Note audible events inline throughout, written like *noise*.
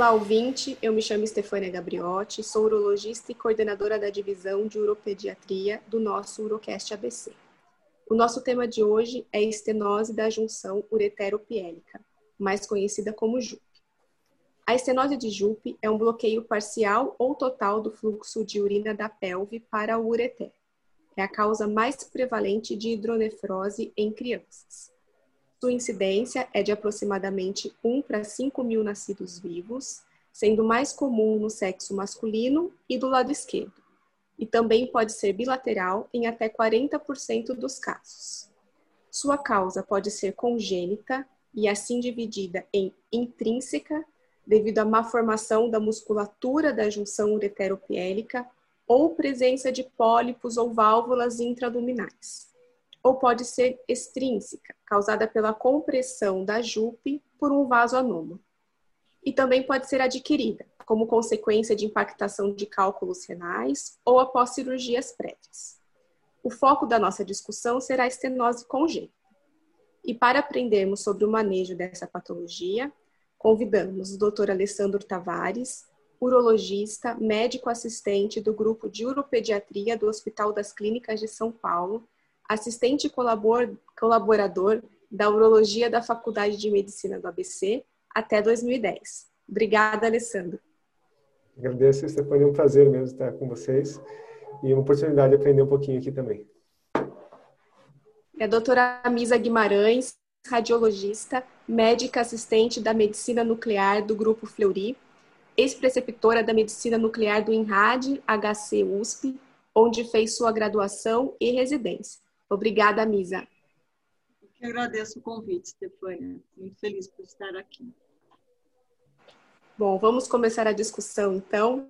Olá, ouvinte. Eu me chamo Stefânia Gabriotti, sou urologista e coordenadora da divisão de uropediatria do nosso Urocast ABC. O nosso tema de hoje é estenose da junção ureteropiélica, mais conhecida como JUP. A estenose de JUP é um bloqueio parcial ou total do fluxo de urina da pelve para o ureter. É a causa mais prevalente de hidronefrose em crianças. Sua incidência é de aproximadamente 1 para 5 mil nascidos vivos, sendo mais comum no sexo masculino e do lado esquerdo, e também pode ser bilateral em até 40% dos casos. Sua causa pode ser congênita e assim dividida em intrínseca, devido à má formação da musculatura da junção ureteropiélica ou presença de pólipos ou válvulas intraluminais ou pode ser extrínseca, causada pela compressão da jupe por um vaso anômalo. E também pode ser adquirida, como consequência de impactação de cálculos renais ou após cirurgias prévias. O foco da nossa discussão será a estenose congênita. E para aprendermos sobre o manejo dessa patologia, convidamos o Dr. Alessandro Tavares, urologista, médico assistente do grupo de uropediatria do Hospital das Clínicas de São Paulo, assistente colaborador da Urologia da Faculdade de Medicina do ABC até 2010. Obrigada, Alessandro. Agradeço, Stefania. É um prazer mesmo estar com vocês e uma oportunidade de aprender um pouquinho aqui também. É a doutora Misa Guimarães, radiologista, médica assistente da Medicina Nuclear do Grupo Fleury, ex-preceptora da Medicina Nuclear do INRAD HC USP, onde fez sua graduação e residência. Obrigada, Misa. Eu agradeço o convite, Stefania. Muito feliz por estar aqui. Bom, vamos começar a discussão então.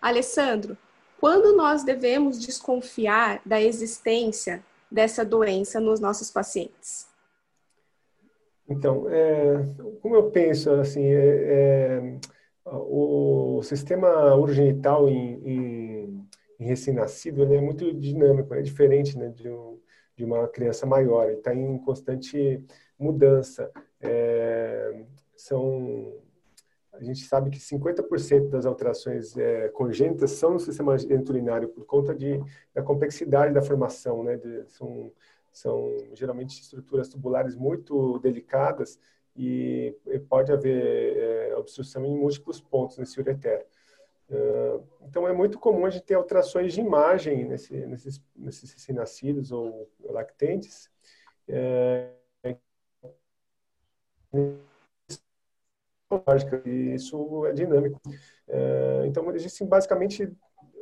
Alessandro, quando nós devemos desconfiar da existência dessa doença nos nossos pacientes? Então, é, como eu penso, assim, é, é, o sistema urogenital em, em, em recém-nascido é muito dinâmico, é diferente né, de um, de uma criança maior, ele está em constante mudança. É, são, a gente sabe que 50% das alterações é, congênitas são no sistema geniturinário por conta de, da complexidade da formação, né? De, são, são geralmente estruturas tubulares muito delicadas e, e pode haver é, obstrução em múltiplos pontos nesse ureter. Então, é muito comum a gente ter alterações de imagem nesse, nesses, nesses recém-nascidos ou lactentes. É, isso é dinâmico. É, então, existem basicamente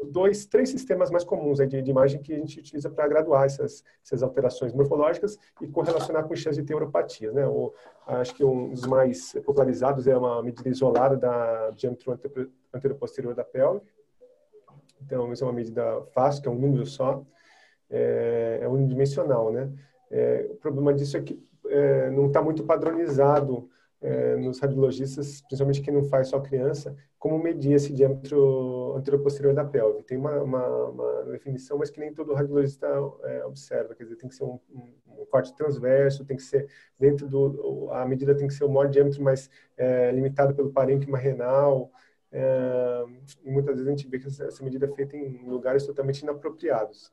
dois, três sistemas mais comuns de, de, imagem que a gente utiliza para graduar essas, essas alterações morfológicas e correlacionar com chance de ter uropatias. Né? O, acho que um dos mais popularizados é uma medida isolada da diâmetro anteroposterior da pelve. Então, isso é uma medida fácil, que é um número só, é, é unidimensional. Né? É, o problema disso é que é, não está muito padronizado é, nos radiologistas, principalmente quem não faz só criança, como medir esse diâmetro anteroposterior da pelve. Tem uma, uma, uma definição, mas que nem todo radiologista é, observa. Quer dizer, tem que ser um, um, um, corte transverso, tem que ser dentro do... A medida tem que ser o maior diâmetro, mas é, limitado pelo parênquima renal. É, e muitas vezes a gente vê que essa medida é feita em lugares totalmente inapropriados.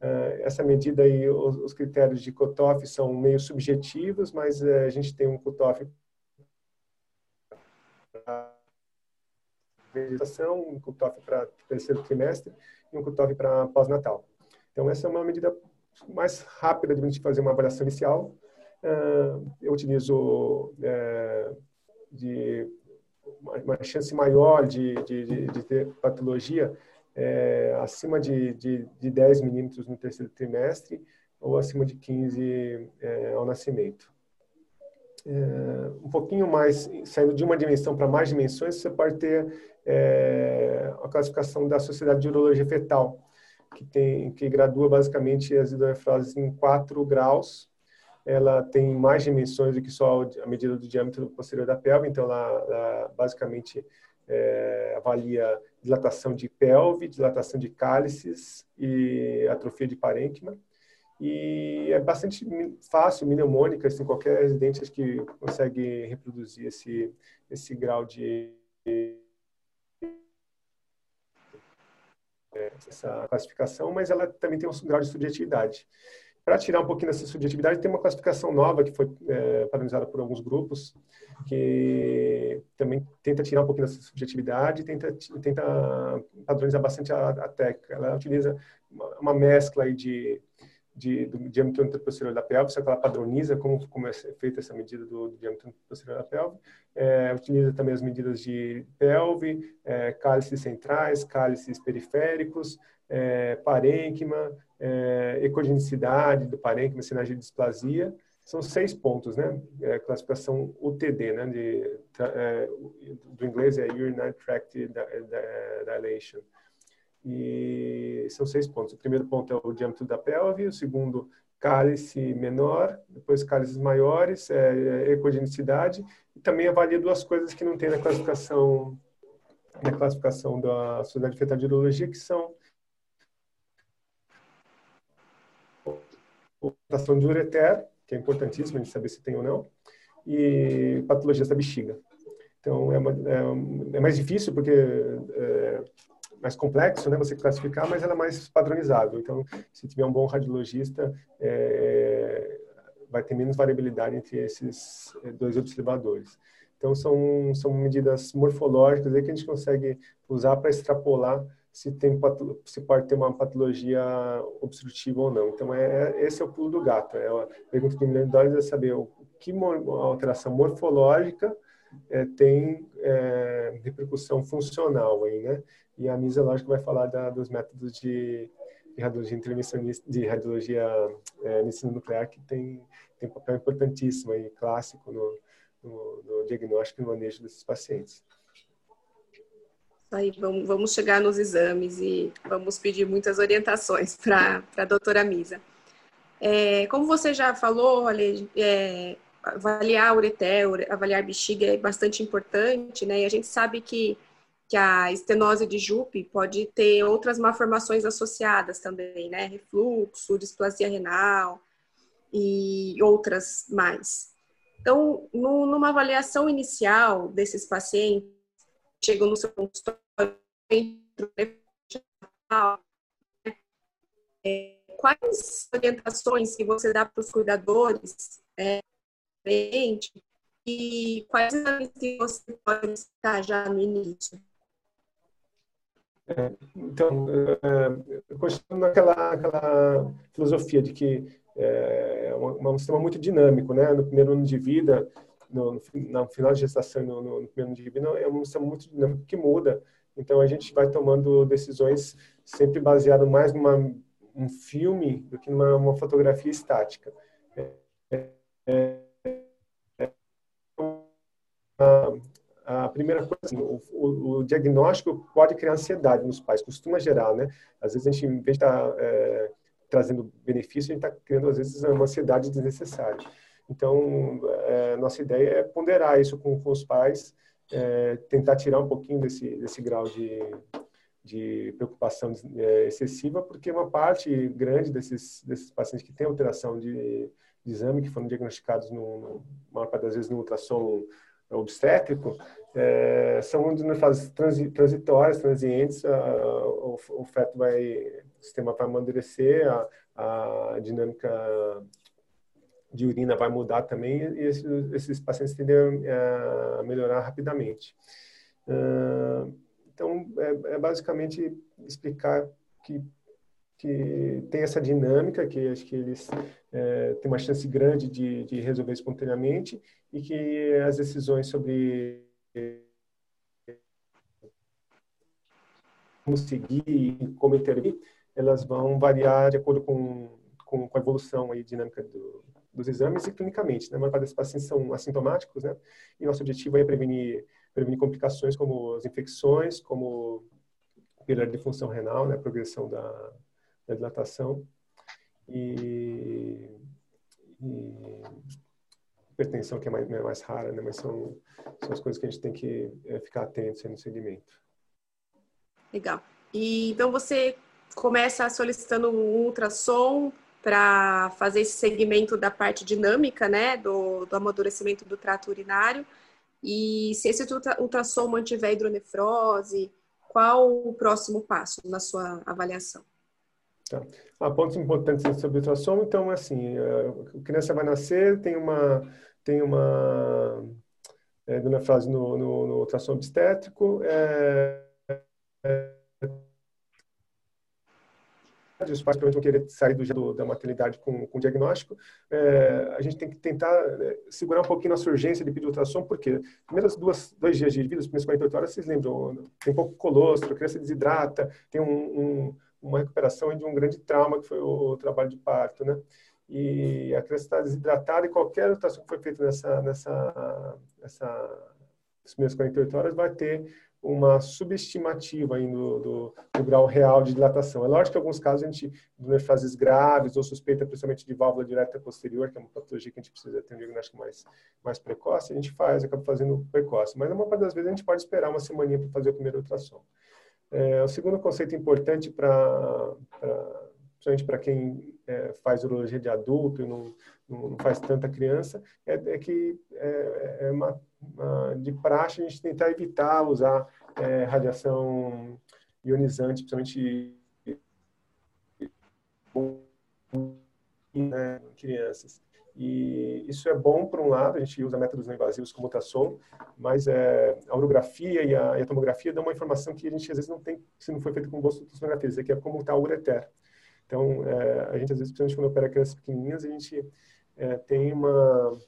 É, essa medida aí, os, os critérios de cutoff são meio subjetivos, mas é, a gente tem um cutoff vegetação, um cutoff para terceiro trimestre e um cutoff para pós-natal. Então, essa é uma medida mais rápida de a gente fazer uma avaliação inicial. Uh, eu utilizo uh, de uma chance maior de, de, de ter patologia é, acima de, de, de 10 milímetros no terceiro trimestre ou acima de 15 é, ao nascimento é, um pouquinho mais, saindo de uma dimensão para mais dimensões, você pode ter é, a classificação da Sociedade de Urologia Fetal, que, tem, que gradua basicamente as hidronefroses em quatro graus. Ela tem mais dimensões do que só a medida do diâmetro posterior da pelve, então ela, ela basicamente é, avalia dilatação de pelve, dilatação de cálices e atrofia de parênquima e é bastante fácil, mnemônica, assim, qualquer residente acho que consegue reproduzir esse, esse grau de, essa classificação, mas ela também tem um grau de subjetividade. Para tirar um pouquinho dessa subjetividade, tem uma classificação nova que foi é, padronizada por alguns grupos, que também tenta tirar um pouquinho dessa subjetividade, tenta, tenta padronizar bastante a, a técnica. Ela utiliza uma, uma mescla de de, do diâmetro anteroposterior da pelve, só que ela padroniza como, como é feita essa medida do, do diâmetro anteroposterior da pelve. É, utiliza também as medidas de pelve, é, cálices centrais, cálices periféricos, é, parênquima, é, ecogenicidade do parênquima, sinais de displasia. São seis pontos, né? É, classificação UTD, né? De, é, do inglês é Urinary Tract Dilation. E são seis pontos. O primeiro ponto é o diâmetro da pelve, o segundo, cálice menor, depois cálices maiores, é, é, ecogenicidade, e também avalia duas coisas que não tem na classificação na classificação da Sociedade Fetal de Urologia, que são rotação de ureter, que é importantíssimo a gente saber se tem ou não, e patologias da bexiga. Então, é, uma, é, é mais difícil porque é, mais complexo, né, você classificar, mas ela é mais padronizável. Então, se tiver um bom radiologista, é, vai ter menos variabilidade entre esses é, dois observadores. Então, são, são medidas morfológicas aí que a gente consegue usar para extrapolar se, tem, se pode ter uma patologia obstrutiva ou não. Então, é, esse é o pulo do gato. É a pergunta de milhão de dólares é saber o que alteração morfológica é, tem é, repercussão funcional aí, né? E a Misa, lógico, vai falar da, dos métodos de, de radiologia intervencionista, de radiologia é, medicina nuclear, que tem, tem um papel importantíssimo aí, clássico no, no, no diagnóstico e manejo desses pacientes. Aí, vamos, vamos chegar nos exames e vamos pedir muitas orientações para a doutora Misa. É, como você já falou, Ale, é, avaliar ureter, avaliar bexiga é bastante importante, né? E a gente sabe que que a estenose de Jupe pode ter outras malformações associadas também, né? Refluxo, displasia renal e outras mais. Então, no, numa avaliação inicial desses pacientes, chegam no seu consultório, é, quais orientações que você dá para os cuidadores é, e quais você pode citar já no início? então, é, continuando naquela aquela filosofia de que é um, um, sistema muito dinâmico, né? No primeiro ano de vida, no, no final de gestação, no, no, primeiro ano de vida, é um sistema muito dinâmico que muda. Então, a gente vai tomando decisões sempre baseado mais numa um filme do que numa uma fotografia estática. É, é, é, a primeira coisa, assim, o, o, o, diagnóstico pode criar ansiedade nos pais, costuma gerar, né? Às vezes a gente, em vez de estar tá, é, trazendo benefício, a gente está criando, às vezes, uma ansiedade desnecessária. Então, é, nossa ideia é ponderar isso com, com os pais, é, tentar tirar um pouquinho desse, desse grau de, de preocupação é, excessiva, porque uma parte grande desses, desses pacientes que têm alteração de, de exame, que foram diagnosticados, no, no, maior parte das vezes, no ultrassom obstétrico, é, são de fases transitórias, transientes, a, o, o, feto vai, o sistema vai amadurecer, a, a dinâmica de urina vai mudar também e esses, esses pacientes tendem a, melhorar rapidamente. Uh, então, é, é, basicamente explicar que, que tem essa dinâmica, que acho que eles é, têm uma chance grande de, de resolver espontaneamente e que as decisões sobre como seguir e como intervir, elas vão variar de acordo com, com, com a evolução aí, dinâmica do, dos exames e clinicamente. Né? A maior parte desses pacientes são assintomáticos, né? E nosso objetivo é prevenir, prevenir complicações como as infecções, como pilar de função renal, né? progressão da, da dilatação. E, e hipertensão, que é mais, é mais rara, né? mas são, são as coisas que a gente tem que é, ficar atento no segmento. Legal. E então você começa solicitando um ultrassom para fazer esse segmento da parte dinâmica, né, do, do amadurecimento do trato urinário. E se esse ultrassom mantiver hidronefrose, qual o próximo passo na sua avaliação? Tá. Ah, pontos importantes sobre ultrassom, então, assim, a criança vai nascer, tem uma, tem uma é, hidronefrose no, no, no ultrassom obstétrico, é, é, os pais provavelmente vão querer sair do, da maternidade com, com diagnóstico. É, a gente tem que tentar é, segurar um pouquinho nossa urgência de pedir ultrassom, porque primeiras duas, dois dias de vida, as primeiras 48 horas, vocês lembram, tem um pouco colostro, a criança desidrata, tem um, um, uma recuperação de um grande trauma que foi o, trabalho de parto, né? E a criança está desidratada e qualquer ultrassom que foi feito nessa, nessa, nessa, nas primeiras 48 horas vai ter uma subestimativa aí do, do, do, grau real de dilatação. É lógico que em alguns casos a gente, em fases graves ou suspeita principalmente de válvula direta posterior, que é uma patologia que a gente precisa ter um diagnóstico mais, mais precoce, a gente faz, acaba fazendo precoce. Mas na maior parte das vezes a gente pode esperar uma semaninha para fazer o primeiro ultrassom. É, o segundo conceito importante para, principalmente para quem é, faz urologia de adulto e não, não faz tanta criança, é, é que é, é uma de praxe a gente tentar evitar usar é, radiação ionizante, principalmente né, crianças. E isso é bom, por um lado, a gente usa métodos não invasivos como ultrassom, mas é, a orografia e a, e a, tomografia dão uma informação que a gente às vezes não tem, se não foi feito com de ultrassonografia, que é como está o ureter. Então, é, a gente às vezes, principalmente quando opera crianças pequenininhas, a gente é, tem uma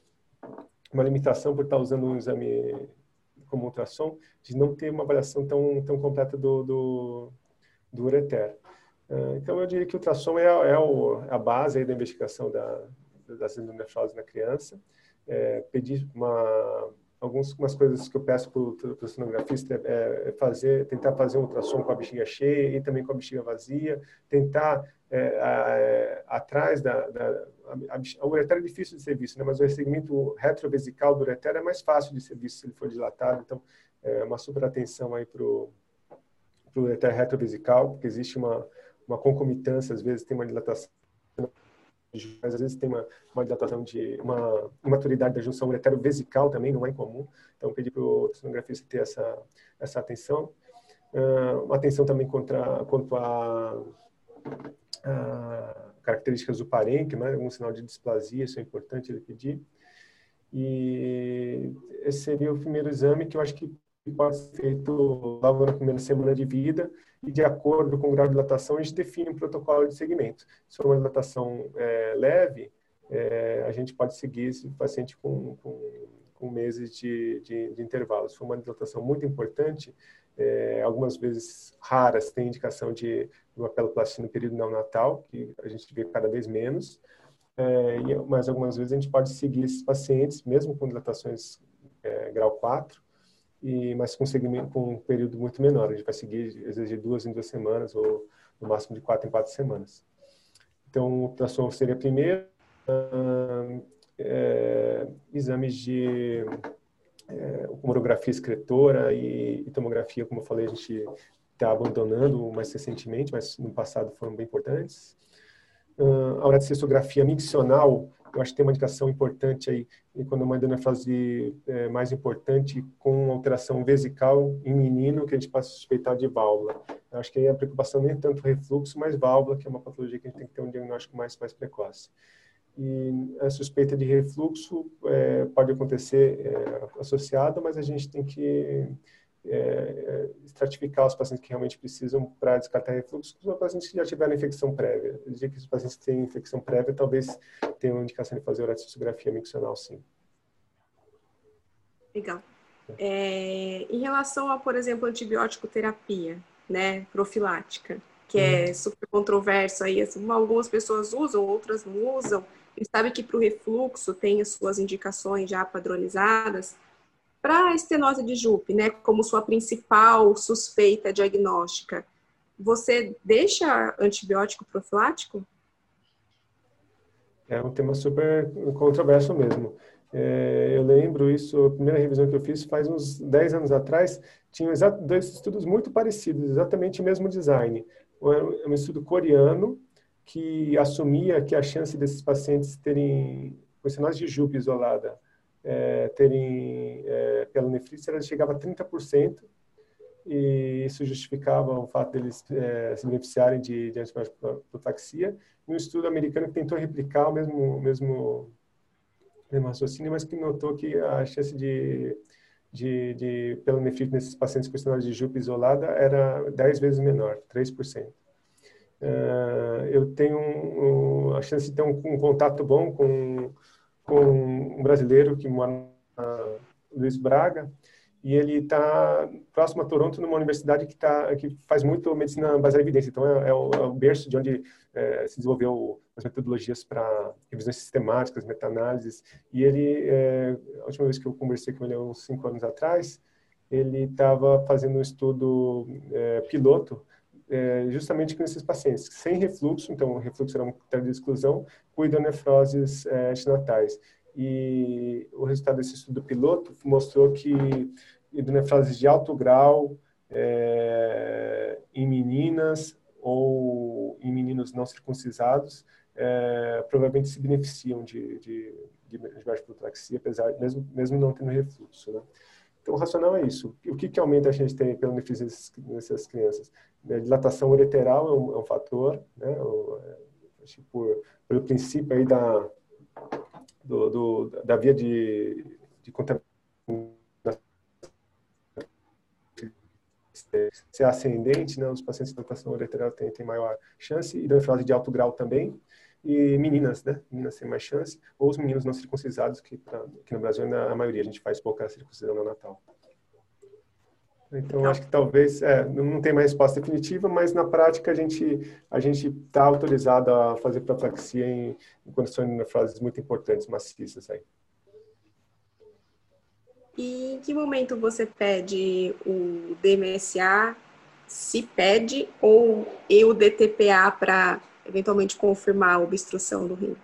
uma limitação por estar usando um exame como ultrassom, de não ter uma avaliação tão, tão completa do, do, do ureter. Então, eu diria que o ultrassom é, é, o, é a base da investigação da, das endometriose na criança. É, pedir uma, algumas coisas que eu peço para o sonografista é, é fazer, tentar fazer um ultrassom com a bexiga cheia e também com a bexiga vazia, tentar é, é, atrás da, da a, a, é difícil de ser visto, né? mas o segmento retrovesical do ureter é mais fácil de ser visto se ele for dilatado. Então, é uma super atenção aí para o ureter retrovesical, porque existe uma, uma concomitância, às vezes tem uma dilatação mas às vezes tem uma, uma dilatação de uma maturidade da junção uretero-vesical também, não é incomum. Então, pedi para o sonografista ter essa, essa atenção. Uh, uma atenção também contra, quanto a, a características do parênquima, né? algum sinal de displasia, isso é importante ele pedir. E esse seria o primeiro exame que eu acho que pode ser feito logo na primeira semana de vida e de acordo com o grau de dilatação a gente define um protocolo de segmento. Se for uma dilatação é, leve, é, a gente pode seguir esse paciente com, com, com meses de, de, de intervalo. Se for uma dilatação muito importante, é, algumas vezes raras, tem indicação de uma peloplastia no período neonatal, que a gente vê cada vez menos, é, mas algumas vezes a gente pode seguir esses pacientes, mesmo com dilatações é, grau 4, e, mas com, com um período muito menor. A gente vai seguir, de duas em duas semanas, ou no máximo de quatro em quatro semanas. Então, o ultrassom seria primeiro, é, exames de é, tomografia excretora e, e, tomografia, como eu falei, a gente está abandonando mais recentemente, mas no passado foram bem importantes. Uh, a cistografia miccional, eu acho que tem uma indicação importante aí, quando uma endometriose é, mais importante, com alteração vesical em menino, que a gente pode suspeitar de válvula. Eu acho que aí a preocupação nem é tanto refluxo, mas válvula, que é uma patologia que a gente tem que ter um diagnóstico mais, mais precoce. E a suspeita de refluxo é, pode acontecer é, associada, mas a gente tem que é, é, estratificar os pacientes que realmente precisam para descartar refluxo, os pacientes que já tiveram infecção prévia. Eu diria que os pacientes que têm infecção prévia talvez tenham indicação de fazer uretroscopia miccional, sim. Legal. É, em relação a, por exemplo, antibiótico terapia, né, profilática, que é uhum. super controverso aí, assim, algumas pessoas usam, outras não usam. A gente sabe que para o refluxo tem as suas indicações já padronizadas. Para a estenose de Jupe, né, como sua principal suspeita diagnóstica, você deixa antibiótico profilático? É um tema super controverso mesmo. É, eu lembro isso, a primeira revisão que eu fiz faz uns 10 anos atrás, tinha dois estudos muito parecidos, exatamente o mesmo design. Um estudo coreano que assumia que a chance desses pacientes terem sinais de Jupe isolada é, terem é, pielonefrite, ela chegava a 30%, e isso justificava o fato deles é, se beneficiarem de, de antibiótico Um estudo americano que tentou replicar o mesmo, mesmo, mesmo raciocínio, mas que notou que a chance de, de, de pielonefrite nesses pacientes com estenose de jupe isolada era 10 vezes menor, 3%. Uh, eu tenho um, um, a chance de ter um, um, contato bom com, com um brasileiro que mora na Luiz Braga, e ele está próximo a Toronto, numa universidade que, tá, que faz muito medicina baseada em evidência. Então, é, é, o, é o, berço de onde é, se desenvolveu as metodologias para revisões sistemáticas, meta-análises. E ele, é, a última vez que eu conversei com ele, uns cinco anos atrás, ele estava fazendo um estudo é, piloto é, justamente com esses pacientes sem refluxo, então o refluxo era um critério de exclusão, com hidronefroses é, antinatais. E o resultado desse estudo piloto mostrou que hidronefroses de alto grau é, em meninas ou em meninos não circuncisados é, provavelmente se beneficiam de, de, de, de apesar mesmo mesmo não tendo refluxo, né? Então, o racional é isso. O que, que aumenta a de ter benefício nessas crianças? A dilatação ureteral é um, é um fator, né? O, é, por, pelo princípio aí da, do, do, da via de, de contaminação ser ascendente, né? Os pacientes de dilatação ureteral têm, têm maior chance, e da de alto grau também, e meninas, né? Meninas têm mais chance, ou os meninos não circuncisados, que, pra, que no Brasil, a maioria, a gente faz pouca circuncisão no Natal. Então, acho que talvez, é, não tem mais resposta definitiva, mas na prática a gente a gente está autorizado a fazer profilaxia em, em condições de nefroses muito importantes, maciças aí. E em que momento você pede o DMSA, se pede, ou e o DTPA para eventualmente confirmar a obstrução do rim?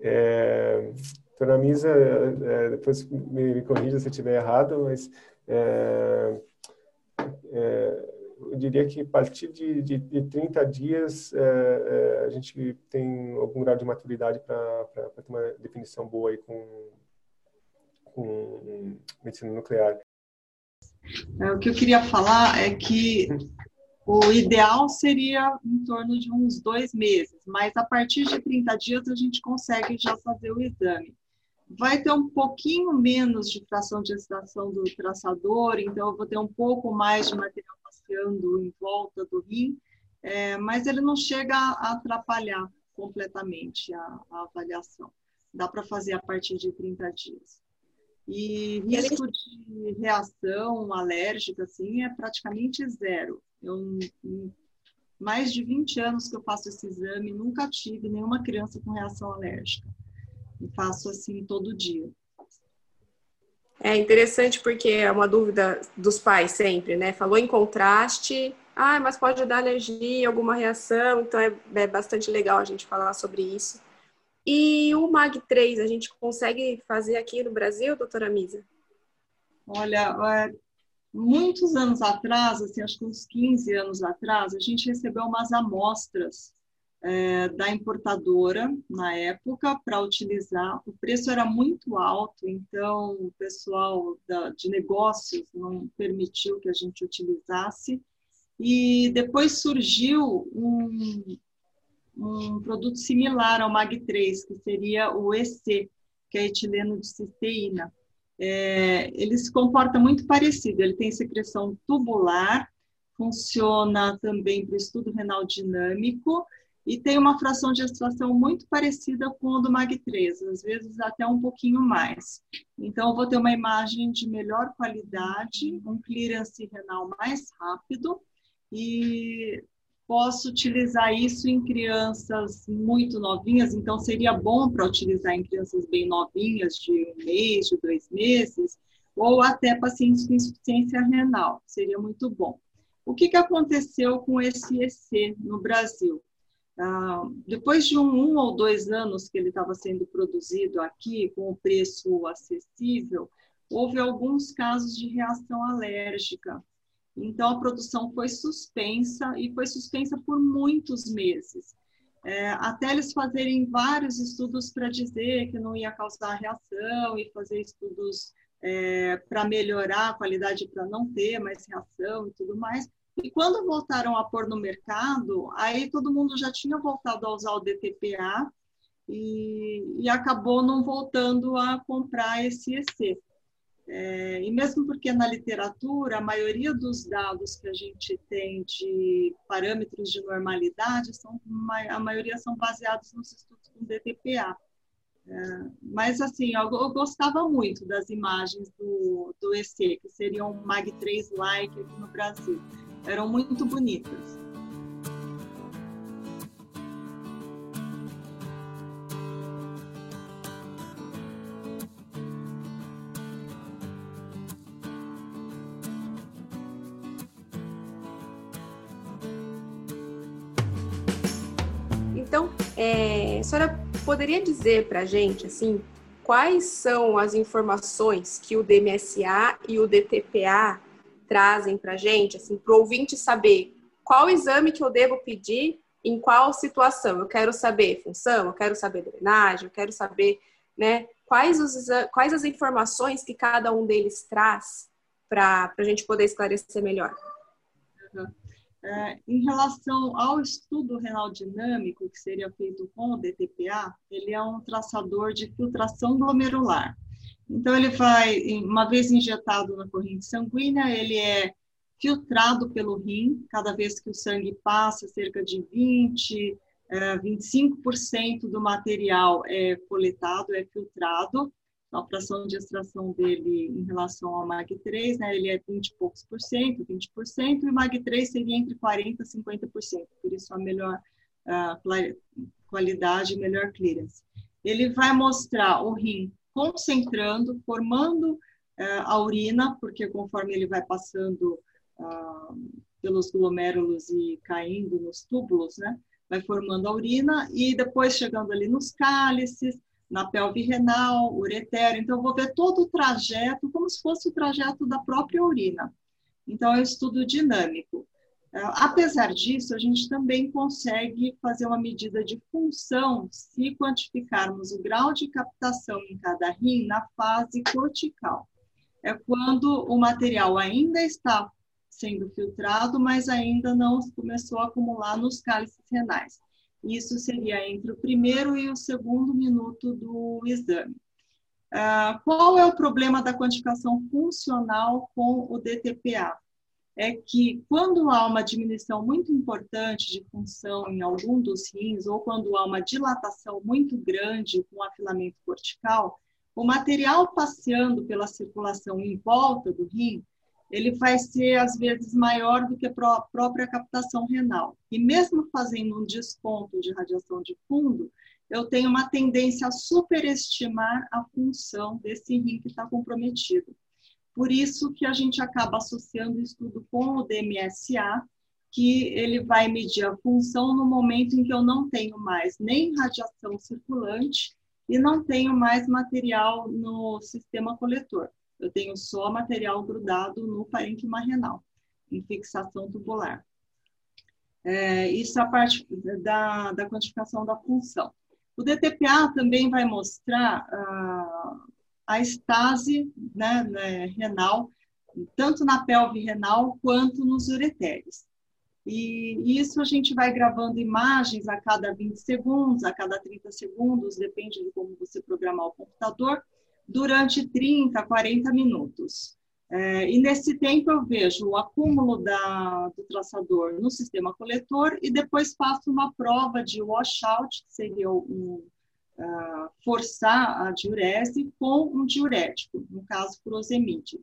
É, Dona Misa, é, depois me, me corrija se eu estiver errado, mas é, é, eu diria que a partir de, de, de 30 dias é, é, a gente tem algum grau de maturidade para ter uma definição boa aí com, com medicina nuclear. É, o que eu queria falar é que o ideal seria em torno de uns dois meses, mas a partir de 30 dias a gente consegue já fazer o exame. Vai ter um pouquinho menos de fração de excitação do traçador, então eu vou ter um pouco mais de material passeando em volta do rim, é, mas ele não chega a atrapalhar completamente a, a avaliação. Dá para fazer a partir de 30 dias. E risco de reação alérgica, assim, é praticamente zero. Eu, mais de 20 anos que eu faço esse exame, nunca tive nenhuma criança com reação alérgica. E faço assim todo dia. É interessante porque é uma dúvida dos pais sempre, né? Falou em contraste, ah, mas pode dar alergia, alguma reação, então é, é bastante legal a gente falar sobre isso. E o MAG3, a gente consegue fazer aqui no Brasil, doutora Misa? Olha, é, muitos anos atrás, assim, acho que uns 15 anos atrás, a gente recebeu umas amostras é, da importadora na época para utilizar. O preço era muito alto, então o pessoal da, de negócios não permitiu que a gente utilizasse. E depois surgiu um, um produto similar ao MAG3, que seria o EC, que é etileno de cisteína. É, ele se comporta muito parecido, ele tem secreção tubular, funciona também para o estudo renal dinâmico e tem uma fração de extração muito parecida com o do MAG3, às vezes até um pouquinho mais. Então, eu vou ter uma imagem de melhor qualidade, um clearance renal mais rápido e posso utilizar isso em crianças muito novinhas, então seria bom para utilizar em crianças bem novinhas, de um mês, de dois meses, ou até pacientes com insuficiência renal, seria muito bom. O que, que aconteceu com esse EC no Brasil? Ah, depois de um, um ou dois anos que ele estava sendo produzido aqui, com o preço acessível, houve alguns casos de reação alérgica então, a produção foi suspensa e foi suspensa por muitos meses. é, até eles fazerem vários estudos para dizer que não ia causar reação e fazer estudos é, para melhorar a qualidade, para não ter mais reação e tudo mais. E quando voltaram a pôr no mercado, aí todo mundo já tinha voltado a usar o DTPA e, e acabou não voltando a comprar esse EC. É, e mesmo porque na literatura, a maioria dos dados que a gente tem de parâmetros de normalidade, são, a maioria são baseados nos estudos com DTPA. É, mas, assim, eu, eu, gostava muito das imagens do, do EC, que seriam MAG3-like aqui no Brasil. Eram muito bonitas. Então, é, a senhora poderia dizer para a gente, assim, quais são as informações que o DMSA e o DTPA trazem para a gente, assim, para o ouvinte saber qual exame que eu devo pedir em qual situação? Eu quero saber função, eu quero saber drenagem, eu quero saber, né, quais, os, quais as informações que cada um deles traz para a gente poder esclarecer melhor. É, em relação ao estudo renal dinâmico, que seria feito com o DTPA, ele é um traçador de filtração glomerular. Então, ele vai, uma vez injetado na corrente sanguínea, ele é filtrado pelo rim, cada vez que o sangue passa, cerca de 20, 25% do material é coletado, é filtrado, a fração de extração dele em relação ao MAG3, né, ele é 20 e poucos por cento, 20%, e o MAG3 seria entre 40% e 50%, por isso a melhor qualidade melhor clearance. Ele vai mostrar o rim concentrando, formando uh, a urina, porque conforme ele vai passando uh, pelos glomérulos e caindo nos túbulos, né, vai formando a urina, e depois chegando ali nos cálices, na pelve renal, ureter. Então, eu vou ver todo o trajeto, como se fosse o trajeto da própria urina. Então, é um estudo dinâmico. É, apesar disso, a gente também consegue fazer uma medida de função se quantificarmos o grau de captação em cada rim na fase cortical. É quando o material ainda está sendo filtrado, mas ainda não começou a acumular nos cálices renais. Isso seria entre o primeiro e o segundo minuto do exame. Uh, qual é o problema da quantificação funcional com o DTPA? É que quando há uma diminuição muito importante de função em algum dos rins, ou quando há uma dilatação muito grande com afilamento cortical, o material passeando pela circulação em volta do rim ele vai ser às vezes maior do que a própria captação renal. E mesmo fazendo um desconto de radiação de fundo, eu tenho uma tendência a superestimar a função desse rim que está comprometido. Por isso que a gente acaba associando o estudo com o DMSA, que ele vai medir a função no momento em que eu não tenho mais nem radiação circulante e não tenho mais material no sistema coletor eu tenho só material grudado no parênquima renal, em fixação tubular. É, isso é a parte da, da quantificação da função. O DTPA também vai mostrar ah, a estase né, né, renal, tanto na pelve renal quanto nos ureteres. E isso a gente vai gravando imagens a cada 20 segundos, a cada 30 segundos, depende de como você programar o computador, durante 30, 40 minutos. É, e nesse tempo eu vejo o acúmulo da, do traçador no sistema coletor e depois faço uma prova de washout, que seria um, uh, forçar a diurese com um diurético, no caso furosemide.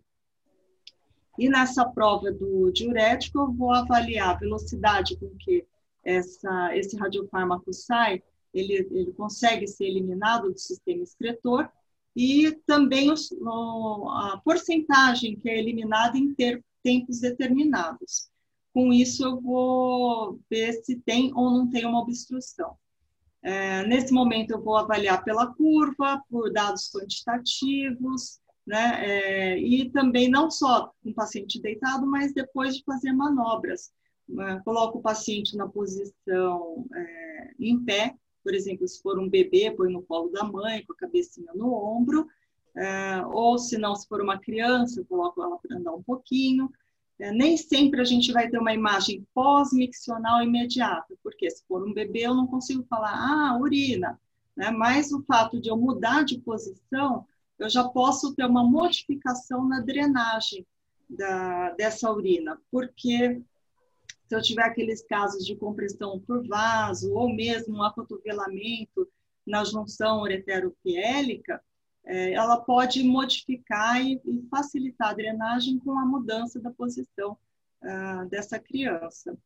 E nessa prova do diurético eu vou avaliar a velocidade com que essa, esse radiofármaco sai, ele, ele consegue ser eliminado do sistema excretor e também os, a porcentagem que é eliminada em ter, tempos determinados. Com isso, eu vou ver se tem ou não tem uma obstrução. É, nesse momento, eu vou avaliar pela curva, por dados quantitativos, né? É, e também não só com o paciente deitado, mas depois de fazer manobras, né, coloco o paciente na posição é, em pé, por exemplo, se for um bebê, põe no colo da mãe, com a cabecinha no ombro, é, ou se não, se for uma criança, eu coloco ela para andar um pouquinho. É, nem sempre a gente vai ter uma imagem pós-miccional imediata, porque se for um bebê eu não consigo falar, ah, urina, né? mas o fato de eu mudar de posição, eu já posso ter uma modificação na drenagem da, dessa urina, porque se eu tiver aqueles casos de compressão por vaso ou mesmo um acotovelamento na junção ureteropiélica, ela pode modificar e, e, facilitar a drenagem com a mudança da posição ah, dessa criança.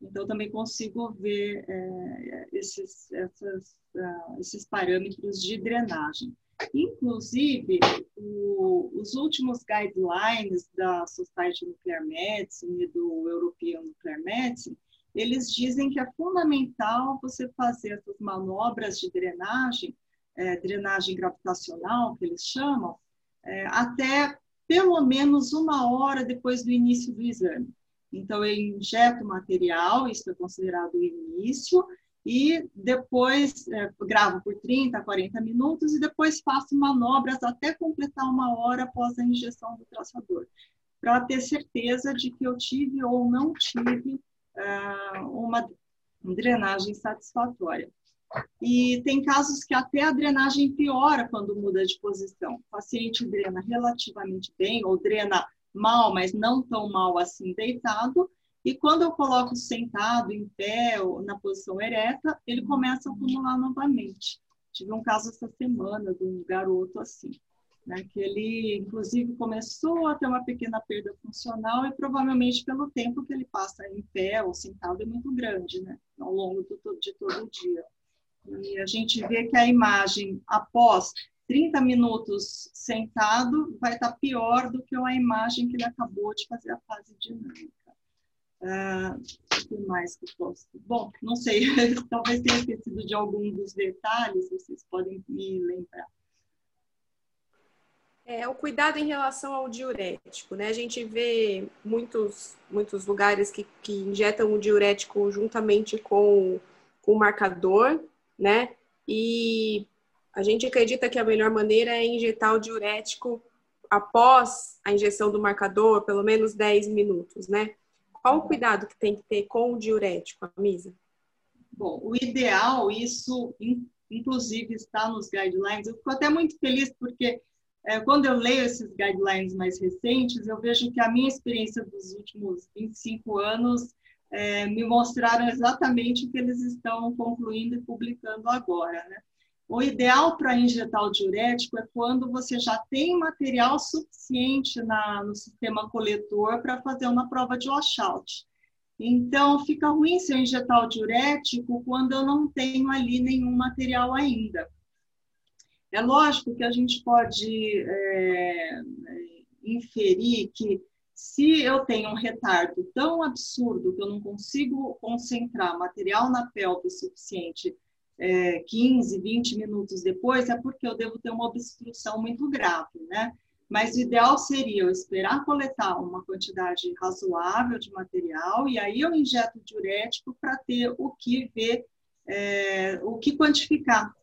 Então, também consigo ver é, esses, essas, ah, esses parâmetros de drenagem. Inclusive, o, os últimos guidelines da Society Nuclear Medicine e do European Nuclear Medicine, eles dizem que é fundamental você fazer essas manobras de drenagem, é, drenagem gravitacional, que eles chamam, é, até pelo menos uma hora depois do início do exame. Então, eu injeto material, isso é considerado o início, e depois é, gravo por 30, 40 minutos e depois faço manobras até completar uma hora após a injeção do traçador, para ter certeza de que eu tive ou não tive uh, uma drenagem satisfatória. E tem casos que até a drenagem piora quando muda de posição. O paciente drena relativamente bem ou drena mal, mas não tão mal assim deitado, e quando eu coloco sentado, em pé, ou na posição ereta, ele começa a acumular novamente. Tive um caso essa semana de um garoto assim, né, que ele, inclusive, começou a ter uma pequena perda funcional e provavelmente pelo tempo que ele passa em pé ou sentado é muito grande, né, ao longo do, de todo o dia. E a gente vê que a imagem após 30 minutos sentado vai estar pior do que a imagem que ele acabou de fazer a fase dinâmica. Uh, o que mais que posso? Bom, não sei, *laughs* talvez tenha esquecido de algum dos detalhes, vocês podem me lembrar. É, o cuidado em relação ao diurético, né? A gente vê muitos, muitos lugares que, que injetam o diurético juntamente com, com o marcador, né? E a gente acredita que a melhor maneira é injetar o diurético após a injeção do marcador, pelo menos 10 minutos, né? Qual o cuidado que tem que ter com o diurético, Misa? Bom, o ideal, isso inclusive está nos guidelines. Eu fico até muito feliz porque é, quando eu leio esses guidelines mais recentes, eu vejo que a minha experiência dos últimos 25 anos é, me mostraram exatamente o que eles estão concluindo e publicando agora, né? O ideal para injetar o diurético é quando você já tem material suficiente na, no sistema coletor para fazer uma prova de washout. Então, fica ruim se eu injetar o diurético quando eu não tenho ali nenhum material ainda. É lógico que a gente pode é, inferir que se eu tenho um retardo tão absurdo que eu não consigo concentrar material na pelve suficiente é, 15, 20 minutos depois, é porque eu devo ter uma obstrução muito grave, né? Mas o ideal seria eu esperar coletar uma quantidade razoável de material e aí eu injeto diurético para ter o que ver, é, o que quantificar.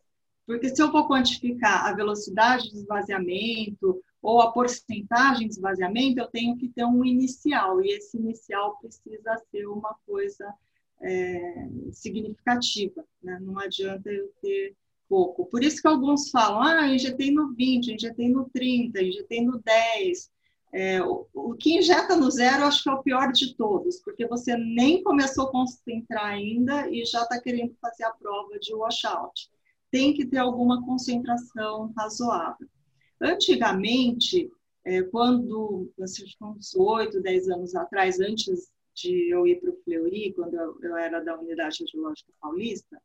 Porque se eu for quantificar a velocidade de esvaziamento ou a porcentagem de esvaziamento, eu tenho que ter um inicial, e esse inicial precisa ser uma coisa é, significativa, né? não adianta eu ter pouco. Por isso que alguns falam, ah, injetei no 20, injetei no 30, injetei no 10. É, o, o, que injeta no zero, acho que é o pior de todos, porque você nem começou a concentrar ainda e já está querendo fazer a prova de washout. Tem que ter alguma concentração razoável. Antigamente, é, quando, uns 8, 10 anos atrás, antes de eu ir para o Fleury, quando eu, eu, era da Unidade Radiológica Paulista,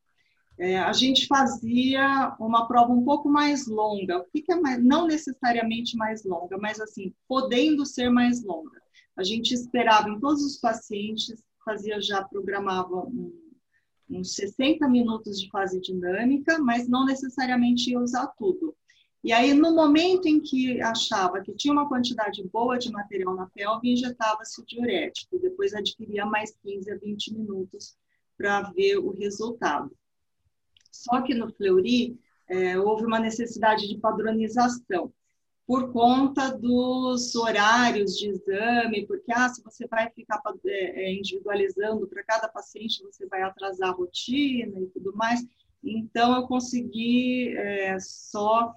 é, a gente fazia uma prova um pouco mais longa. O que, que é mais, não necessariamente mais longa, mas assim, podendo ser mais longa. A gente esperava em todos os pacientes, fazia já, programava um, uns 60 minutos de fase dinâmica, mas não necessariamente ia usar tudo. E aí, no momento em que achava que tinha uma quantidade boa de material na pelve, injetava-se o diurético. Depois adquiria mais 15 a 20 minutos para ver o resultado. Só que no Fleury, é, houve uma necessidade de padronização por conta dos horários de exame, porque ah, se você vai ficar é, é, individualizando para cada paciente, você vai atrasar a rotina e tudo mais. Então, eu consegui é, só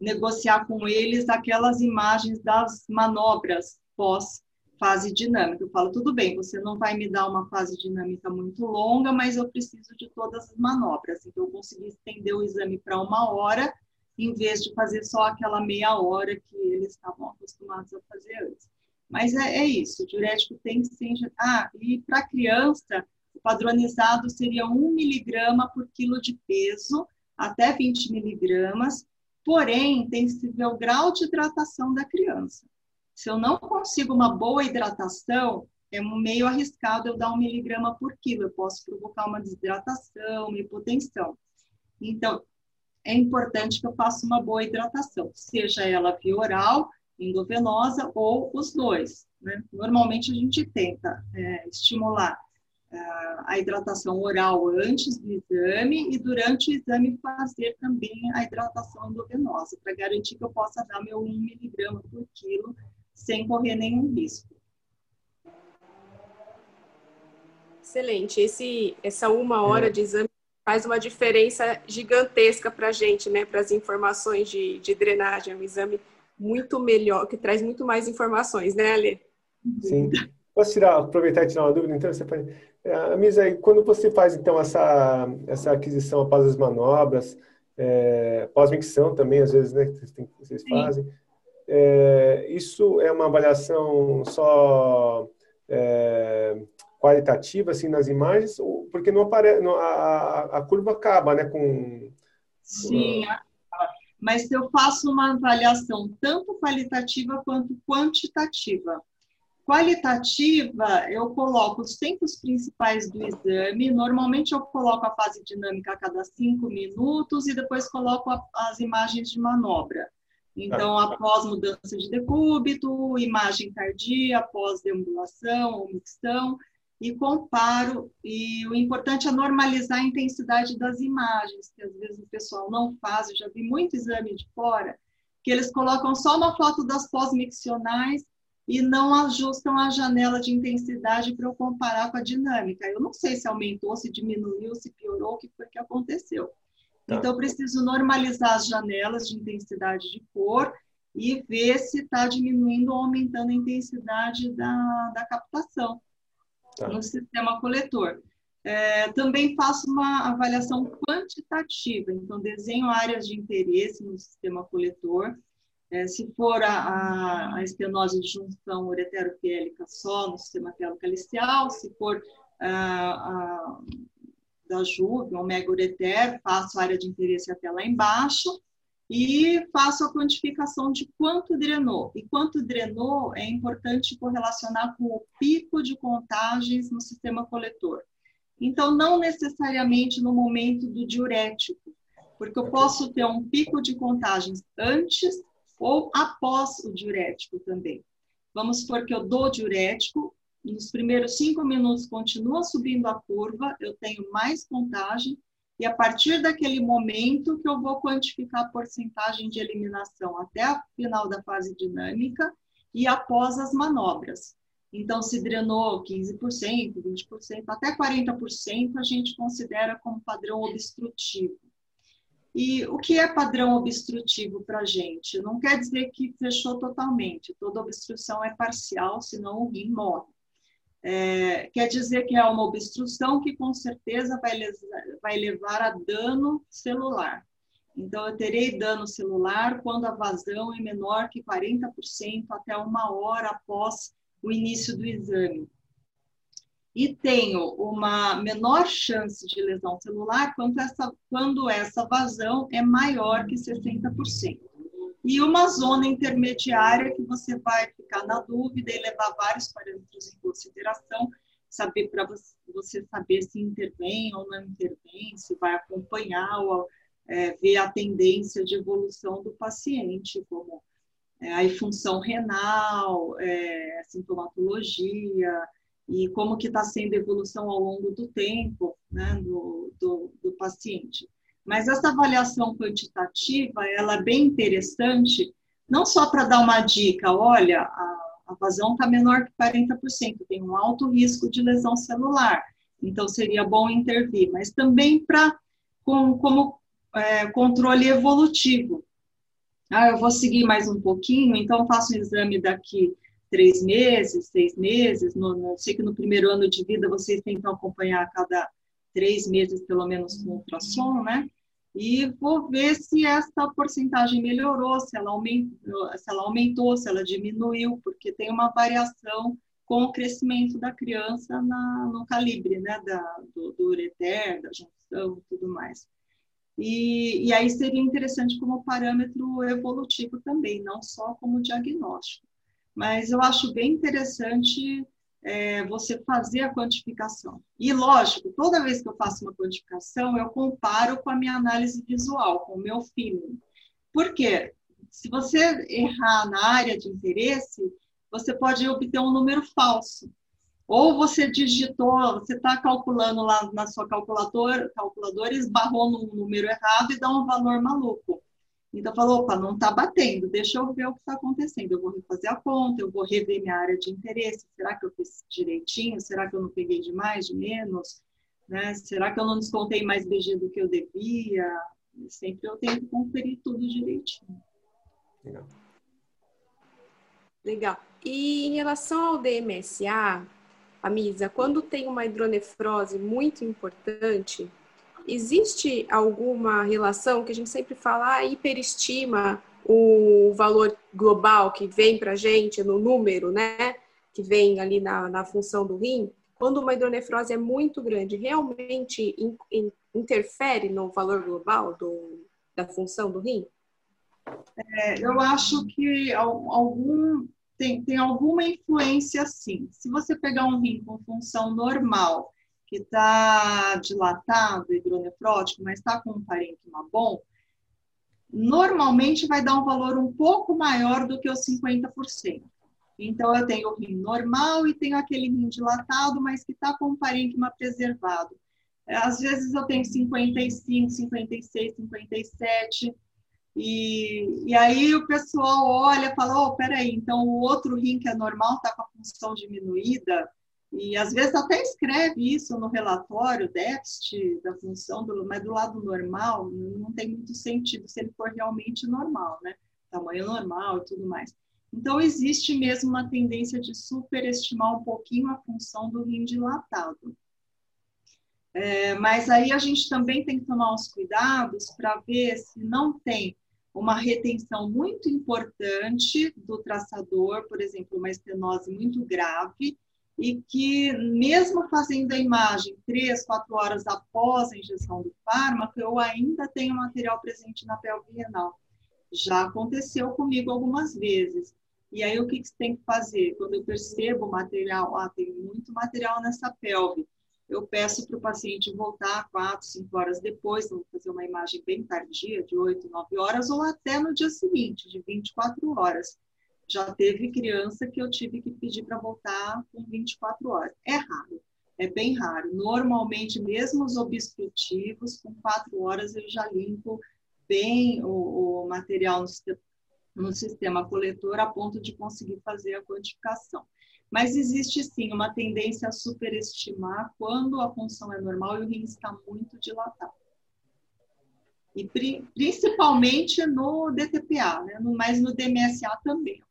negociar com eles aquelas imagens das manobras pós fase dinâmica. Eu falo, tudo bem, você não vai me dar uma fase dinâmica muito longa, mas eu preciso de todas as manobras. Então, eu consegui estender o exame para uma hora, em vez de fazer só aquela meia hora que eles estavam acostumados a fazer antes. Mas é, é isso, o diurético tem que ser Ah, e para criança, o padronizado seria 1 miligrama por quilo de peso, até 20 miligramas, Porém, tem que se ver o grau de hidratação da criança. Se eu não consigo uma boa hidratação, é meio arriscado eu dar um miligrama por quilo. Eu posso provocar uma desidratação, uma hipotensão. Então, é importante que eu faça uma boa hidratação, seja ela via oral, endovenosa ou os dois. Né? Normalmente a gente tenta é, estimular a hidratação oral antes do exame e durante o exame fazer também a hidratação endovenosa, para garantir que eu possa dar meu 1 miligrama por quilo sem correr nenhum risco. Excelente. Esse, essa uma hora é. de exame faz uma diferença gigantesca para a gente, né? Para as informações de, de drenagem. É um exame muito melhor, que traz muito mais informações, né, Ale? Sim. Posso tirar, aproveitar e tirar uma dúvida? Então, você pode... É, Misa, quando você faz então essa, essa aquisição após as manobras, é, pós-micção também, às vezes, né, que vocês fazem, é, isso é uma avaliação só é, qualitativa, assim, nas imagens, porque não aparece, não, a, a curva acaba, né, com... Sim, mas eu faço uma avaliação tanto qualitativa quanto quantitativa. Qualitativa, eu coloco os tempos principais do exame. Normalmente, eu coloco a fase dinâmica a cada cinco minutos e depois coloco a, as imagens de manobra. Então, tá. após mudança de decúbito, imagem cardia, após deambulação ou mixão, e comparo. E o importante é normalizar a intensidade das imagens, que às vezes o pessoal não faz. Eu já vi muito exame de fora, que eles colocam só uma foto das pós-miccionais e não ajustam a janela de intensidade para eu comparar com a dinâmica. Eu não sei se aumentou, se diminuiu, se piorou, o que foi que aconteceu. Tá. Então, eu preciso normalizar as janelas de intensidade de cor e ver se está diminuindo ou aumentando a intensidade da, da captação tá. no sistema coletor. É, também faço uma avaliação quantitativa, então desenho áreas de interesse no sistema coletor, é, se for a, a, estenose de junção ureteropiélica só no sistema pelocalicial, se for a, a, da JUV, omega ureter, faço a área de interesse até lá embaixo e faço a quantificação de quanto drenou. E quanto drenou é importante correlacionar com o pico de contagens no sistema coletor. Então, não necessariamente no momento do diurético, porque eu posso ter um pico de contagens antes ou após o diurético também. Vamos supor que eu dou diurético, nos primeiros cinco minutos continua subindo a curva, eu tenho mais contagem, e a partir daquele momento que eu vou quantificar a porcentagem de eliminação até o final da fase dinâmica e após as manobras. Então, se drenou 15%, 20%, até 40%, a gente considera como padrão obstrutivo. E o que é padrão obstrutivo para a gente? Não quer dizer que fechou totalmente, toda obstrução é parcial, senão o rim morre. É, quer dizer que é uma obstrução que com certeza vai, vai levar a dano celular. Então, eu terei dano celular quando a vazão é menor que 40% até uma hora após o início do exame e tenho uma menor chance de lesão celular quando essa, quando essa vazão é maior que 60%. E uma zona intermediária que você vai ficar na dúvida e levar vários parâmetros em consideração, saber para você saber se intervém ou não intervém, se vai acompanhar ou é, ver a tendência de evolução do paciente, como é, a função renal, é, sintomatologia, e como que está sendo a evolução ao longo do tempo né, do, do, do, paciente. Mas essa avaliação quantitativa, ela é bem interessante, não só para dar uma dica, olha, a, a vazão está menor que 40%, tem um alto risco de lesão celular, então seria bom intervir, mas também para com, como é, controle evolutivo. Ah, eu vou seguir mais um pouquinho, então faço um exame daqui três meses, seis meses. No, no, sei que no primeiro ano de vida vocês tentam acompanhar a cada três meses, pelo menos, com ultrassom, né? E vou ver se essa porcentagem melhorou, se ela aumentou, se ela, aumentou, se ela diminuiu, porque tem uma variação com o crescimento da criança na, no calibre, né? Da, do, do ureter, da junção e tudo mais. E, e aí seria interessante como parâmetro evolutivo também, não só como diagnóstico. Mas eu acho bem interessante é, você fazer a quantificação. E, lógico, toda vez que eu faço uma quantificação, eu comparo com a minha análise visual, com o meu feeling. Por quê? Se você errar na área de interesse, você pode obter um número falso. Ou você digitou, você está calculando lá na sua calculadora, calculadora esbarrou num número errado e dá um valor maluco. Então falou, opa, não está batendo, deixa eu ver o que está acontecendo. Eu vou refazer a conta, eu vou rever minha área de interesse. Será que eu fiz direitinho? Será que eu não peguei de mais, de menos? Né? Será que eu não descontei mais BG do que eu devia? Sempre eu tenho que conferir tudo direitinho. Legal. Legal. E em relação ao DMSA, a Misa, quando tem uma hidronefrose muito importante, existe alguma relação que a gente sempre fala, ah, hiperestima o valor global que vem para a gente no número, né? Que vem ali na, na função do rim. Quando uma hidronefrose é muito grande, realmente in, in, interfere no valor global do, da função do rim? É, eu acho que algum tem, tem alguma influência sim. Se você pegar um rim com função normal, que está dilatado, hidronefrótico, mas está com um parênquima bom, normalmente vai dar um valor um pouco maior do que os 50%. Então, eu tenho o rim normal e tenho aquele rim dilatado, mas que está com um parênquima preservado. Às vezes eu tenho 55, 56, 57, e, e aí o pessoal olha e fala, oh, peraí, então o outro rim que é normal está com a função diminuída, e às vezes até escreve isso no relatório, déficit da função, do, mas do lado normal não tem muito sentido se ele for realmente normal, né? Tamanho normal e tudo mais. Então, existe mesmo uma tendência de superestimar um pouquinho a função do rim dilatado. É, mas aí a gente também tem que tomar uns cuidados para ver se não tem uma retenção muito importante do traçador, por exemplo, uma estenose muito grave, e que, mesmo fazendo a imagem três, quatro horas após a injeção do fármaco, eu ainda tenho material presente na pelve renal. Já aconteceu comigo algumas vezes. E aí, o que, que tem que fazer? Quando eu percebo o material, ah, tem muito material nessa pelve, eu peço para o paciente voltar quatro, cinco horas depois, vou fazer uma imagem bem tardia, de oito, nove horas, ou até no dia seguinte, de 24 horas. Já teve criança que eu tive que pedir para voltar com 24 horas. É raro, é bem raro. Normalmente, mesmo os obstrutivos, com quatro horas eu já limpo bem o, o material no, no sistema coletor a ponto de conseguir fazer a quantificação. Mas existe sim uma tendência a superestimar quando a função é normal e o rim está muito dilatado. E pri, principalmente no DTPA, né? mas no DMSA também.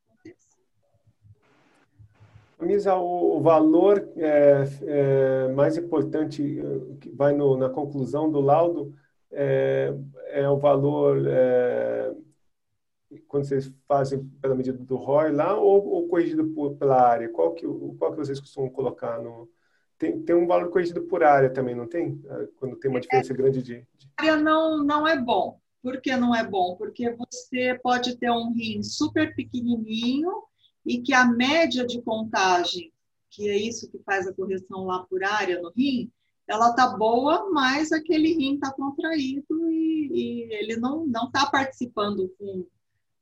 Misa, o valor é, é, mais importante eh, que vai no, na conclusão do laudo é, é o valor é, quando vocês fazem pela medida do ROI lá ou, ou corrigido por, pela área? Qual que, qual que vocês costumam colocar no... Tem, tem um valor corrigido por área também, não tem? Ah, quando tem uma diferença é, grande de... de... Área não, não é bom. Por que não é bom? Porque você pode ter um rim super pequenininho e que a média de contagem, que é isso que faz a correção lá por área no rim, ela tá boa, mas aquele rim está contraído e, e, ele não não está participando com,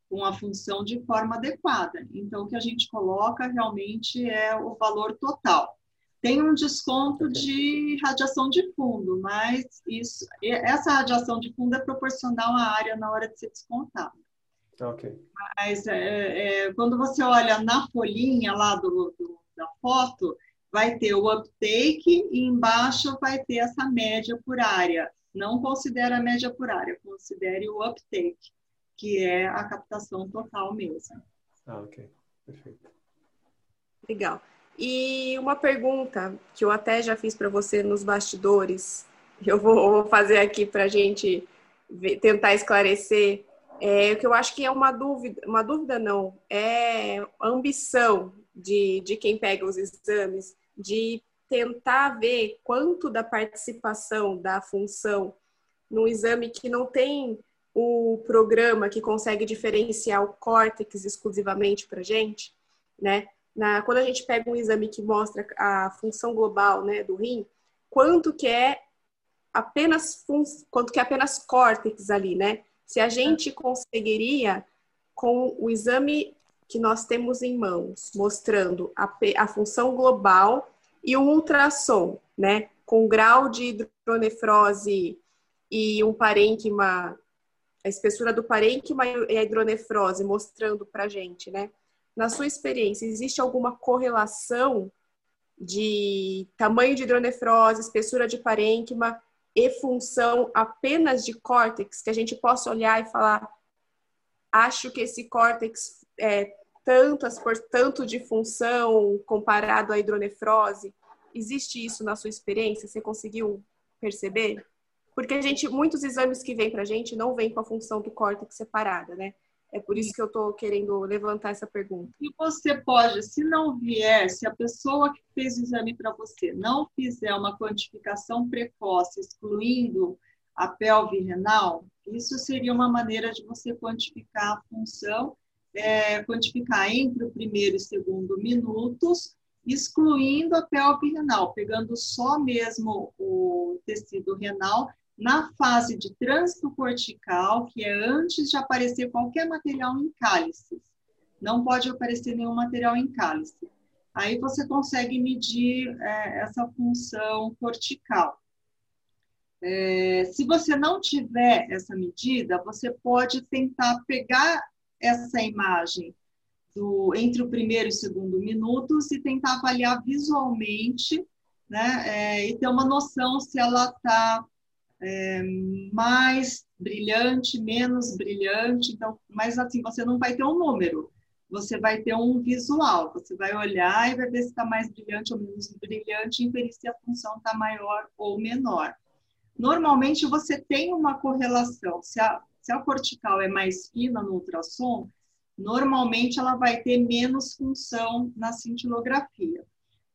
com a função de forma adequada. Então, o que a gente coloca realmente é o valor total. Tem um desconto de radiação de fundo, mas isso, essa radiação de fundo é proporcional à área na hora de ser descontada. Ok. Mas é, é, quando você olha na folhinha lá do, do, da foto, vai ter o uptake e embaixo vai ter essa média por área. Não considera a média por área, considere o uptake, que é a captação total mesmo. Ah, ok. Perfeito. Legal. E uma pergunta que eu até já fiz para você nos bastidores, eu vou fazer aqui para a gente tentar esclarecer, é que eu acho que é uma dúvida, uma dúvida não, é a ambição de, de quem pega os exames de tentar ver quanto da participação da função no exame que não tem o programa que consegue diferenciar o córtex exclusivamente para gente, né? na, quando a gente pega um exame que mostra a função global né, do rim, quanto que é apenas quanto que é apenas córtex ali, né? Se a gente conseguiria com o exame que nós temos em mãos, mostrando a, a função global e o ultrassom, né? Com grau de hidronefrose e um parênquima, a espessura do parênquima e a hidronefrose mostrando pra gente, né? na sua experiência, existe alguma correlação de tamanho de hidronefrose, espessura de parênquima e função apenas de córtex, que a gente possa olhar e falar, acho que esse córtex é tantas por tanto de função comparado à hidronefrose? Existe isso na sua experiência? Você conseguiu perceber? Porque a gente, muitos exames que vêm para a gente não vêm com a função do córtex separada, né? É por isso que eu estou querendo levantar essa pergunta. E você pode, se não vier, se a pessoa que fez o exame para você não fizer uma quantificação precoce, excluindo a pelve renal, isso seria uma maneira de você quantificar a função, é, quantificar entre o primeiro e segundo minutos, excluindo a pelve renal, pegando só mesmo o tecido renal na fase de trânsito cortical, que é antes de aparecer qualquer material em cálices. Não pode aparecer nenhum material em cálice. Aí você consegue medir é, essa função cortical. É, se você não tiver essa medida, você pode tentar pegar essa imagem do, entre o primeiro e o segundo minutos e tentar avaliar visualmente, né, é, e ter uma noção se ela está é, mais brilhante, menos brilhante. Então, mas assim, você não vai ter um número, você vai ter um visual. Você vai olhar e vai ver se está mais brilhante ou menos brilhante, e ver se a função está maior ou menor. Normalmente, você tem uma correlação. Se a, se a cortical é mais fina no ultrassom, normalmente ela vai ter menos função na cintilografia.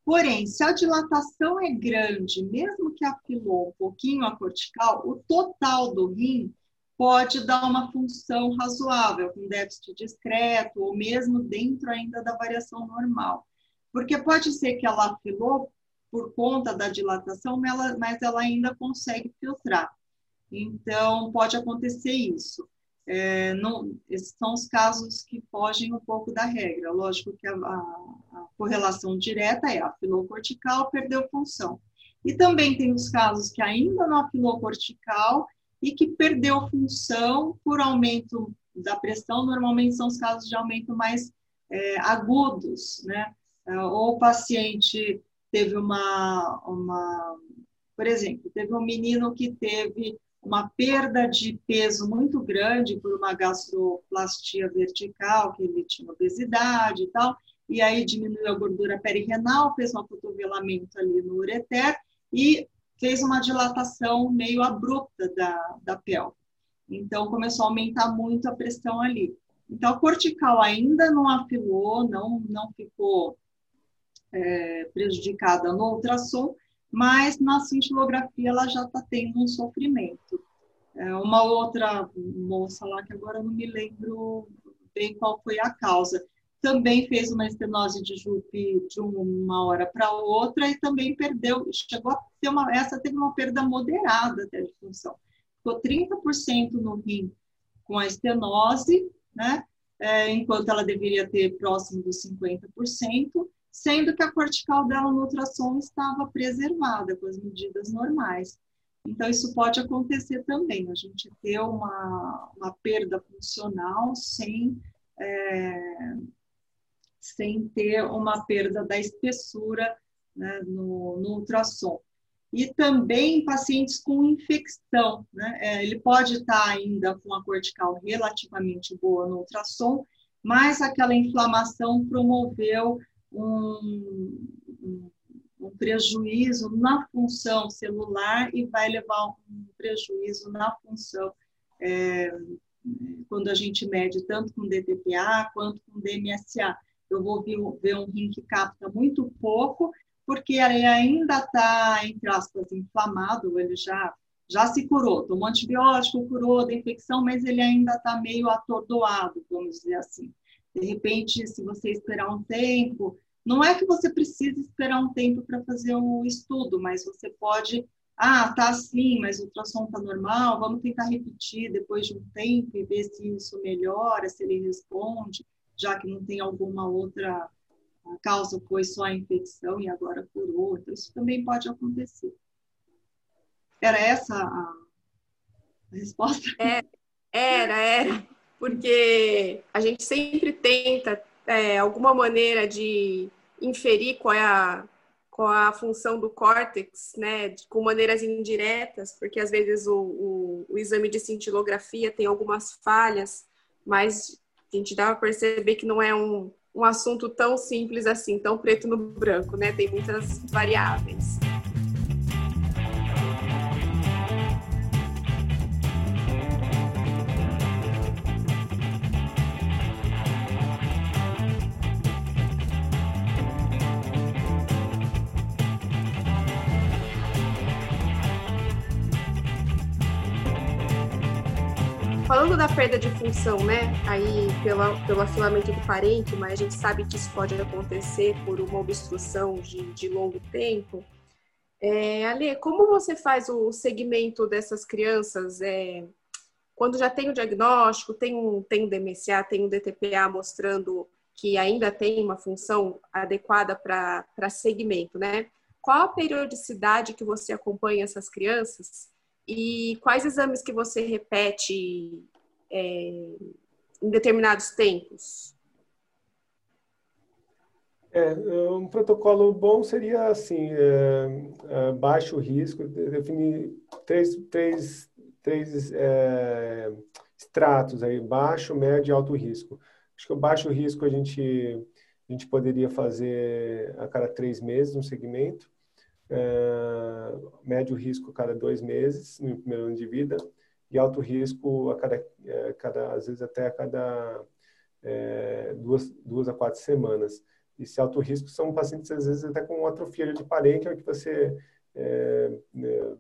Porém, se a dilatação é grande, mesmo que afilou um pouquinho a cortical, o total do rim pode dar uma função razoável, com déficit discreto, ou mesmo dentro ainda da variação normal. Porque pode ser que ela afilou por conta da dilatação, mas ela ainda consegue filtrar. Então, pode acontecer isso. É, não, esses são os casos que fogem um pouco da regra. Lógico que a, a, a correlação direta é a filocortical perdeu função. E também tem os casos que ainda não afilou cortical e que perdeu função por aumento da pressão. Normalmente são os casos de aumento mais é, agudos, né? É, ou o paciente teve uma, uma, por exemplo, teve um menino que teve uma perda de peso muito grande por uma gastroplastia vertical, que ele tinha obesidade e tal, e aí diminuiu a gordura perirenal, fez um acotovelamento ali no ureter e fez uma dilatação meio abrupta da, da pelve. Então, começou a aumentar muito a pressão ali. Então, a cortical ainda não afilou, não, não ficou é, prejudicada no ultrassom, mas na cintilografia ela já está tendo um sofrimento. É, uma outra moça lá, que agora não me lembro bem qual foi a causa, também fez uma estenose de Jupe de uma hora para outra e também perdeu, chegou a ter uma, essa teve uma perda moderada até de função. Ficou 30% no rim com a estenose, né? É, enquanto ela deveria ter próximo dos 50%, sendo que a cortical dela no ultrassom estava preservada com as medidas normais. Então, isso pode acontecer também, a gente ter uma, uma perda funcional sem, é, sem ter uma perda da espessura né, no, no ultrassom. E também pacientes com infecção, né? É, ele pode estar ainda com a cortical relativamente boa no ultrassom, mas aquela inflamação promoveu um, um, prejuízo na função celular e vai levar um prejuízo na função é, quando a gente mede tanto com DTPA quanto com DMSA. Eu vou ver, ver um rim que capta muito pouco, porque ele ainda está, entre aspas, inflamado, ele já, já se curou, tomou antibiótico, curou da infecção, mas ele ainda está meio atordoado, vamos dizer assim. De repente, se você esperar um tempo, não é que você precisa esperar um tempo para fazer o estudo, mas você pode, ah, tá assim, mas o ultrassom tá normal, vamos tentar repetir depois de um tempo e ver se isso melhora, se ele responde, já que não tem alguma outra causa, foi só a infecção e agora curou. Então, isso também pode acontecer. Era essa a resposta? É, era, era. Porque a gente sempre tenta é, alguma maneira de inferir qual é a, qual é a função do córtex, né, com maneiras indiretas, porque às vezes o, o, o exame de cintilografia tem algumas falhas, mas a gente dá para perceber que não é um, um assunto tão simples assim, tão preto no branco, né? Tem muitas variáveis. Da perda de função, né? Aí pela, pelo afilamento do parênquima, a gente sabe que isso pode acontecer por uma obstrução de, de longo tempo. É, como você faz o segmento dessas crianças? É, quando já tem o diagnóstico, tem um, tem um DMCA, tem um DTPA mostrando que ainda tem uma função adequada para segmento, né? Qual a periodicidade que você acompanha essas crianças? E quais exames que você repete é, em determinados tempos? É, um protocolo bom seria assim, é, é, baixo risco, definir três, três, três é, estratos aí, baixo, médio e alto risco. Acho que o baixo risco a gente, a gente poderia fazer a cada três meses um segmento é, médio risco a cada dois meses no primeiro ano de vida e alto risco a cada, é, cada às vezes até a cada é, duas, duas a quatro semanas. E esse alto risco são pacientes às vezes até com atrofia de parênquima que você é, é,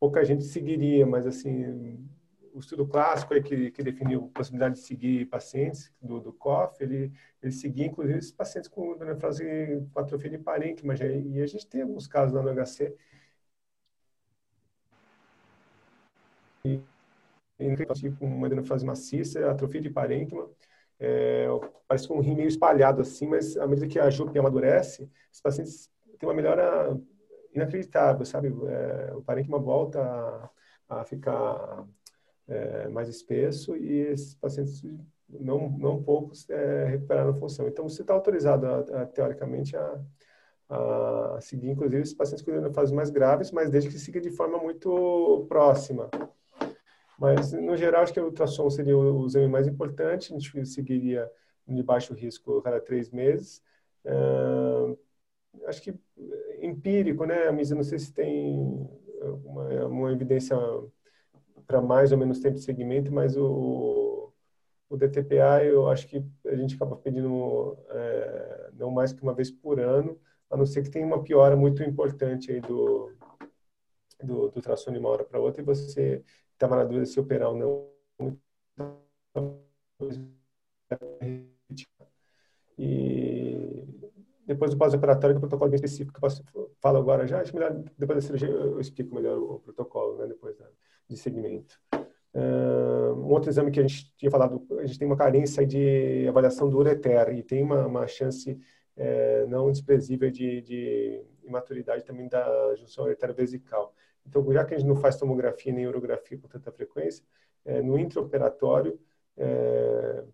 pouca gente seguiria, mas assim o estudo clássico que, que definiu a possibilidade de seguir pacientes do, do COF, ele, ele seguia inclusive esses pacientes com nefrose com atrofia de parênquima, já, e a gente tem alguns casos lá no HC com uma adenofrose maciça, atrofia de parênquima, é, parece com um rim meio espalhado assim, mas à medida que a jupe amadurece, os pacientes têm uma melhora inacreditável, sabe? É, o parênquima volta a, a ficar é, mais espesso e esses pacientes, não, não poucos, é, recuperaram a função. Então, você está autorizado, a, a, teoricamente, a, a seguir, inclusive, esses pacientes com fases mais graves, mas desde que siga de forma muito próxima. Mas, no geral, acho que o ultrassom seria o exame mais importante, a gente seguiria de baixo risco a cada três meses. Uh, acho que empírico, né, Misa, não sei se tem uma, uma evidência para mais ou menos tempo de segmento, mas o, o DTPA eu acho que a gente acaba pedindo é, não mais que uma vez por ano, a não ser que tenha uma piora muito importante aí do, do, do tração de uma hora para outra e você dúvida se operar ou não. E depois do pós-operatório, que é o protocolo bem específico, que eu falo agora já, acho melhor, depois da cirurgia eu explico melhor o protocolo, né, depois da, de segmento. Um outro exame que a gente tinha falado, a gente tem uma carência de avaliação do ureter e tem uma, uma chance é, não desprezível de, de imaturidade também da junção uretero-vesical. Então, já que a gente não faz tomografia nem urografia com tanta frequência, é, no intraoperatório, é,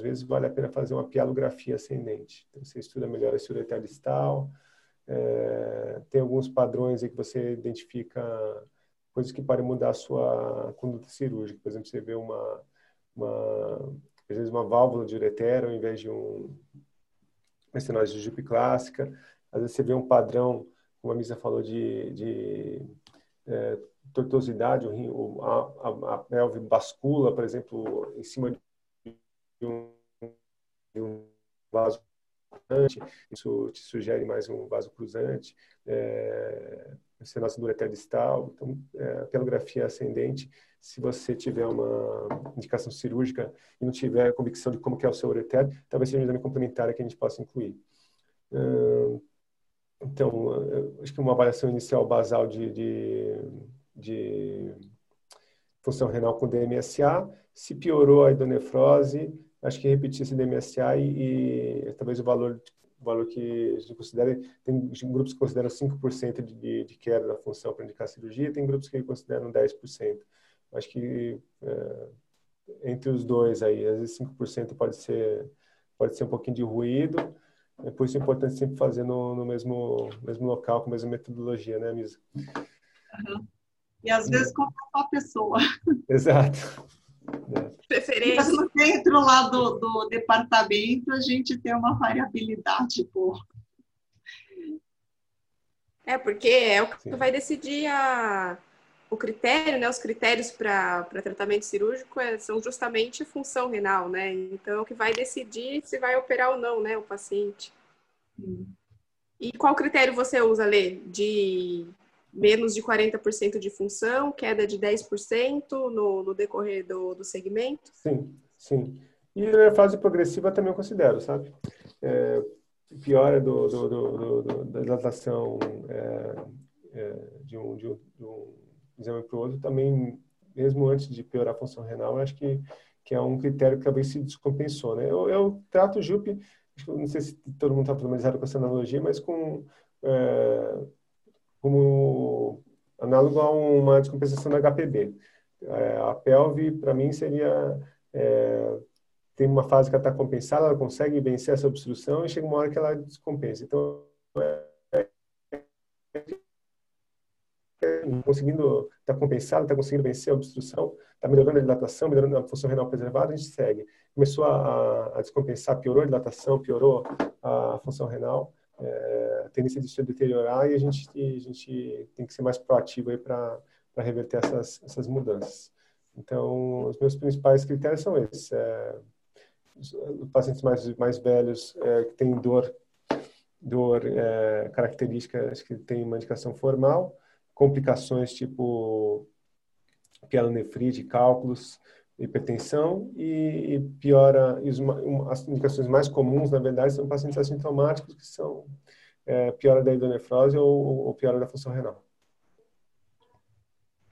vezes vale a pena fazer uma pialografia ascendente. Então, você estuda melhor esse ureter distal, é, tem alguns padrões aí que você identifica coisas que podem mudar a sua conduta cirúrgica. Por exemplo, você vê uma, uma às vezes uma válvula de ureter ao invés de um estenose de Jupe clássica. Às vezes você vê um padrão, como a Misa falou, de, de é, tortuosidade, o, a, a, a pelve bascula, por exemplo, em cima de um, de um vaso cruzante, isso te sugere mais um vaso cruzante, é, estenose do ureter distal, então, é, pelografia ascendente, se você tiver uma indicação cirúrgica e não tiver convicção de como que é o seu ureter, talvez seja um exame complementar que a gente possa incluir. Então, acho que uma avaliação inicial basal de, de, de função renal com DMSA, se piorou a hidronefrose, acho que repetir esse DMSA e, e talvez o valor o valor que a gente considera, tem grupos que consideram 5% de, de queda da função para indicar cirurgia, tem grupos que consideram 10%. Acho que é, entre os dois aí, às vezes 5% pode ser, pode ser um pouquinho de ruído, é por isso é importante sempre fazer no, no mesmo, mesmo local, com a mesma metodologia, né, Misa? Uhum. E às vezes com a pessoa. *laughs* Exato. Preferência. Mas dentro lá do, do departamento, a gente tem uma variabilidade boa. É, porque é o que Sim. vai decidir a, o critério, né? Os critérios para tratamento cirúrgico é, são justamente função renal, né? Então, é o que vai decidir se vai operar ou não, né? O paciente. Hum. E qual critério você usa, Lê? De menos de 40% de função, queda de 10% no, no decorrer do, do segmento? Sim, sim. E a fase progressiva também eu considero, sabe? É, piora do, do, do, do da dilatação é, é, de, um, de, um, de um exame para o outro, também, mesmo antes de piorar a função renal, acho que, que é um critério que talvez se descompensou, né? Eu, eu trato o JUP, não sei se todo mundo está familiarizado com essa analogia, mas com é, como análogo a uma descompensação da HPB. É, a pelve, para mim, seria é, tem uma fase que ela está compensada, ela consegue vencer essa obstrução e chega uma hora que ela descompensa. Então, é, conseguindo, está compensada, está conseguindo vencer a obstrução, está melhorando a dilatação, melhorando a função renal preservada, a gente segue. Começou a, a descompensar, piorou a dilatação, piorou a função renal, é, a tendência disso é deteriorar e a gente, a gente tem que ser mais proativo aí para reverter essas, essas mudanças. Então, os meus principais critérios são esses. É, pacientes mais, mais velhos é, que têm dor, dor é, característica, acho que tem uma indicação formal, complicações tipo pielonefrite, cálculos, hipertensão e, e piora, e os, as indicações mais comuns, na verdade, são pacientes assintomáticos que são é, piora da hidronefrose ou, ou piora da função renal.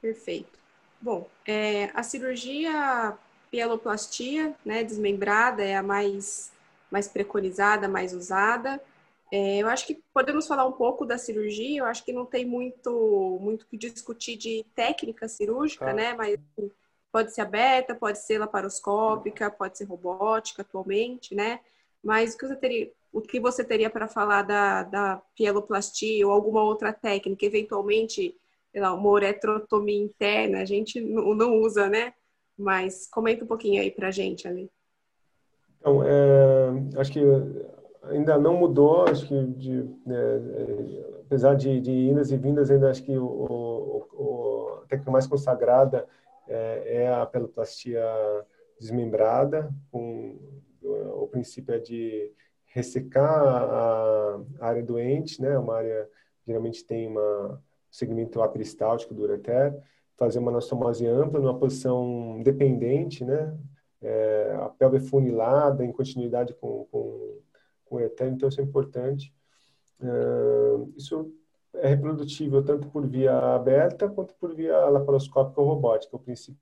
Perfeito. Bom, é, a cirurgia pieloplastia, né, desmembrada, é a mais, mais preconizada, mais usada. É, eu acho que podemos falar um pouco da cirurgia, eu acho que não tem muito muito que discutir de técnica cirúrgica, né, mas pode ser aberta, pode ser laparoscópica, pode ser robótica atualmente, né? Mas o que você teria, o que você teria para falar da, da pieloplastia ou alguma outra técnica, eventualmente, sei lá, uma uretrotomia interna, a gente não, não usa, né? Mas comenta um pouquinho aí para a gente ali. Então, é, acho que ainda não mudou, acho que de, é, apesar de, de indas e vindas, ainda acho que o, o, o a técnica mais consagrada é, é a peloplastia desmembrada, com o princípio é de ressecar a, área doente, né, uma área geralmente tem uma, um segmento aperistáltico do ureter, fazer uma anastomose ampla numa posição dependente, né, é, a pelve funilada em continuidade com, com, com etéreo, então isso é importante. Uh, isso é reprodutível tanto por via aberta quanto por via laparoscópica ou robótica. O princípio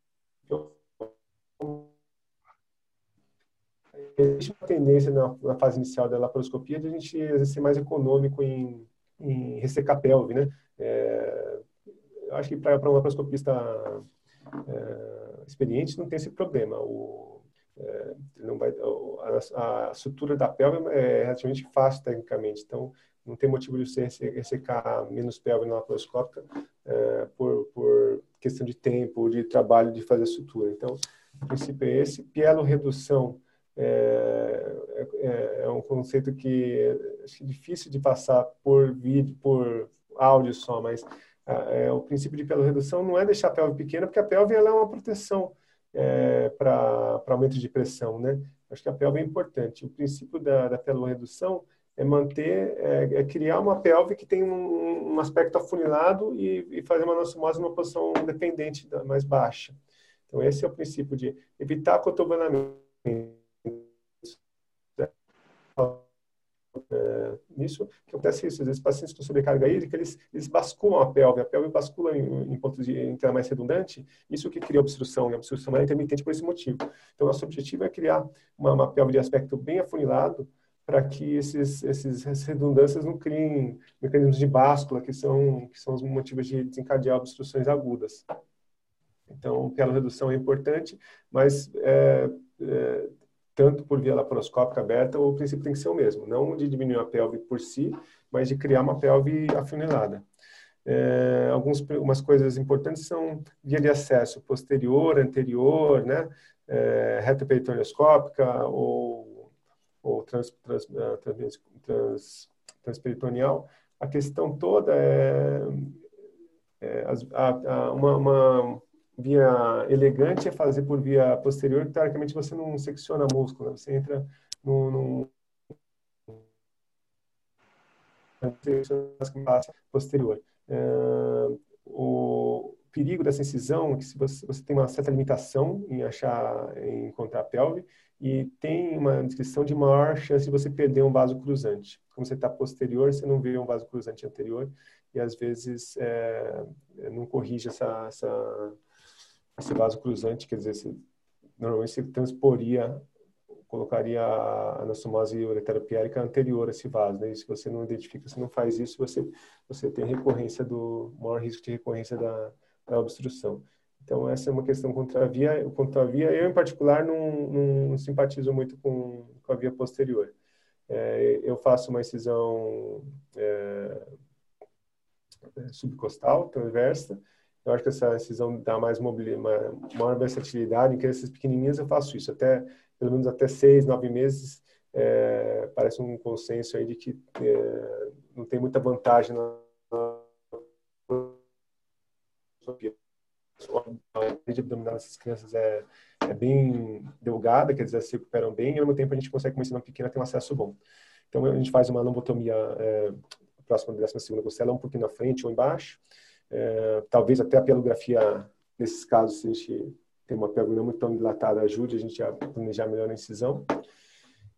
existe uma tendência na, na, fase inicial da laparoscopia de a gente ser mais econômico em, em ressecar pelve, né? É, acho que para um laparoscopista é, experiente não tem esse problema. O, é, não vai, a, a, sutura da pelve é relativamente fácil tecnicamente, então não tem motivo de você ressecar menos pelve na laparoscópica é, por, por questão de tempo, de trabalho de fazer a sutura. Então, o princípio é esse. Pielo redução é, é, é, um conceito que é difícil de passar por vídeo, por áudio só, mas é, o princípio de pelo redução não é deixar a pelve pequena, porque a pelve ela é uma proteção é, para aumento de pressão, né? Acho que a pelve é importante. O princípio da, da redução é manter, é, é, criar uma pelve que tem um, um aspecto afunilado e, e, fazer uma anassomose numa posição dependente, mais baixa. Então, esse é o princípio de evitar cotovelamento é, nisso, que acontece isso, às vezes pacientes com sobrecarga hídrica, eles, eles basculam a pelve, a pelve bascula em, em pontos de entrada mais redundante, isso que cria obstrução, e a obstrução é intermitente por esse motivo. Então, nosso objetivo é criar uma, uma pelve de aspecto bem afunilado, para que esses, esses, essas redundâncias não criem mecanismos de báscula, que são, que são os motivos de desencadear obstruções agudas. Então, pela redução é importante, mas é, é, tanto por via laparoscópica aberta, o princípio tem que ser o mesmo, não de diminuir a pelve por si, mas de criar uma pelve afunilada. É, algumas coisas importantes são via de acesso posterior, anterior, né, é, reta peritoneoscópica ou, ou trans, trans, ah, trans, trans, transperitoneal. A questão toda é, é a, a, uma, uma via elegante é fazer por via posterior, teoricamente você não secciona músculo, né? você entra no, no posterior. É, o perigo dessa incisão é que se você, você, tem uma certa limitação em achar, em encontrar a pelve e tem uma descrição de maior chance de você perder um vaso cruzante. Como você está posterior, você não vê um vaso cruzante anterior e às vezes é, não corrige essa, essa esse vaso cruzante, quer dizer, se, normalmente se transporia, colocaria a anassomose ureteropiérica anterior a esse vaso, né? E se você não identifica, se não faz isso, você você tem recorrência do maior risco de recorrência da, da obstrução. Então essa é uma questão contra a via, contra a via. Eu em particular não, não simpatizo muito com, com a via posterior. É, eu faço uma incisão é, subcostal, transversa, eu acho que essa decisão dá mais mobilidade, maior versatilidade. Em crianças pequenininhas eu faço isso, até pelo menos até seis, nove meses. É, parece um consenso aí de que é, não tem muita vantagem na a rede abdominal dessas crianças é, é bem delgada, quer dizer, se recuperam bem, e ao mesmo tempo a gente consegue, com uma incisão pequena, ter um acesso bom. Então, a gente faz uma lobotomia é, próxima da 12 segunda costela, um pouquinho na frente ou embaixo, é, talvez até a pelografia, nesses casos, se a gente tem uma pélvica não muito tão dilatada, ajude a gente a planejar melhor a incisão.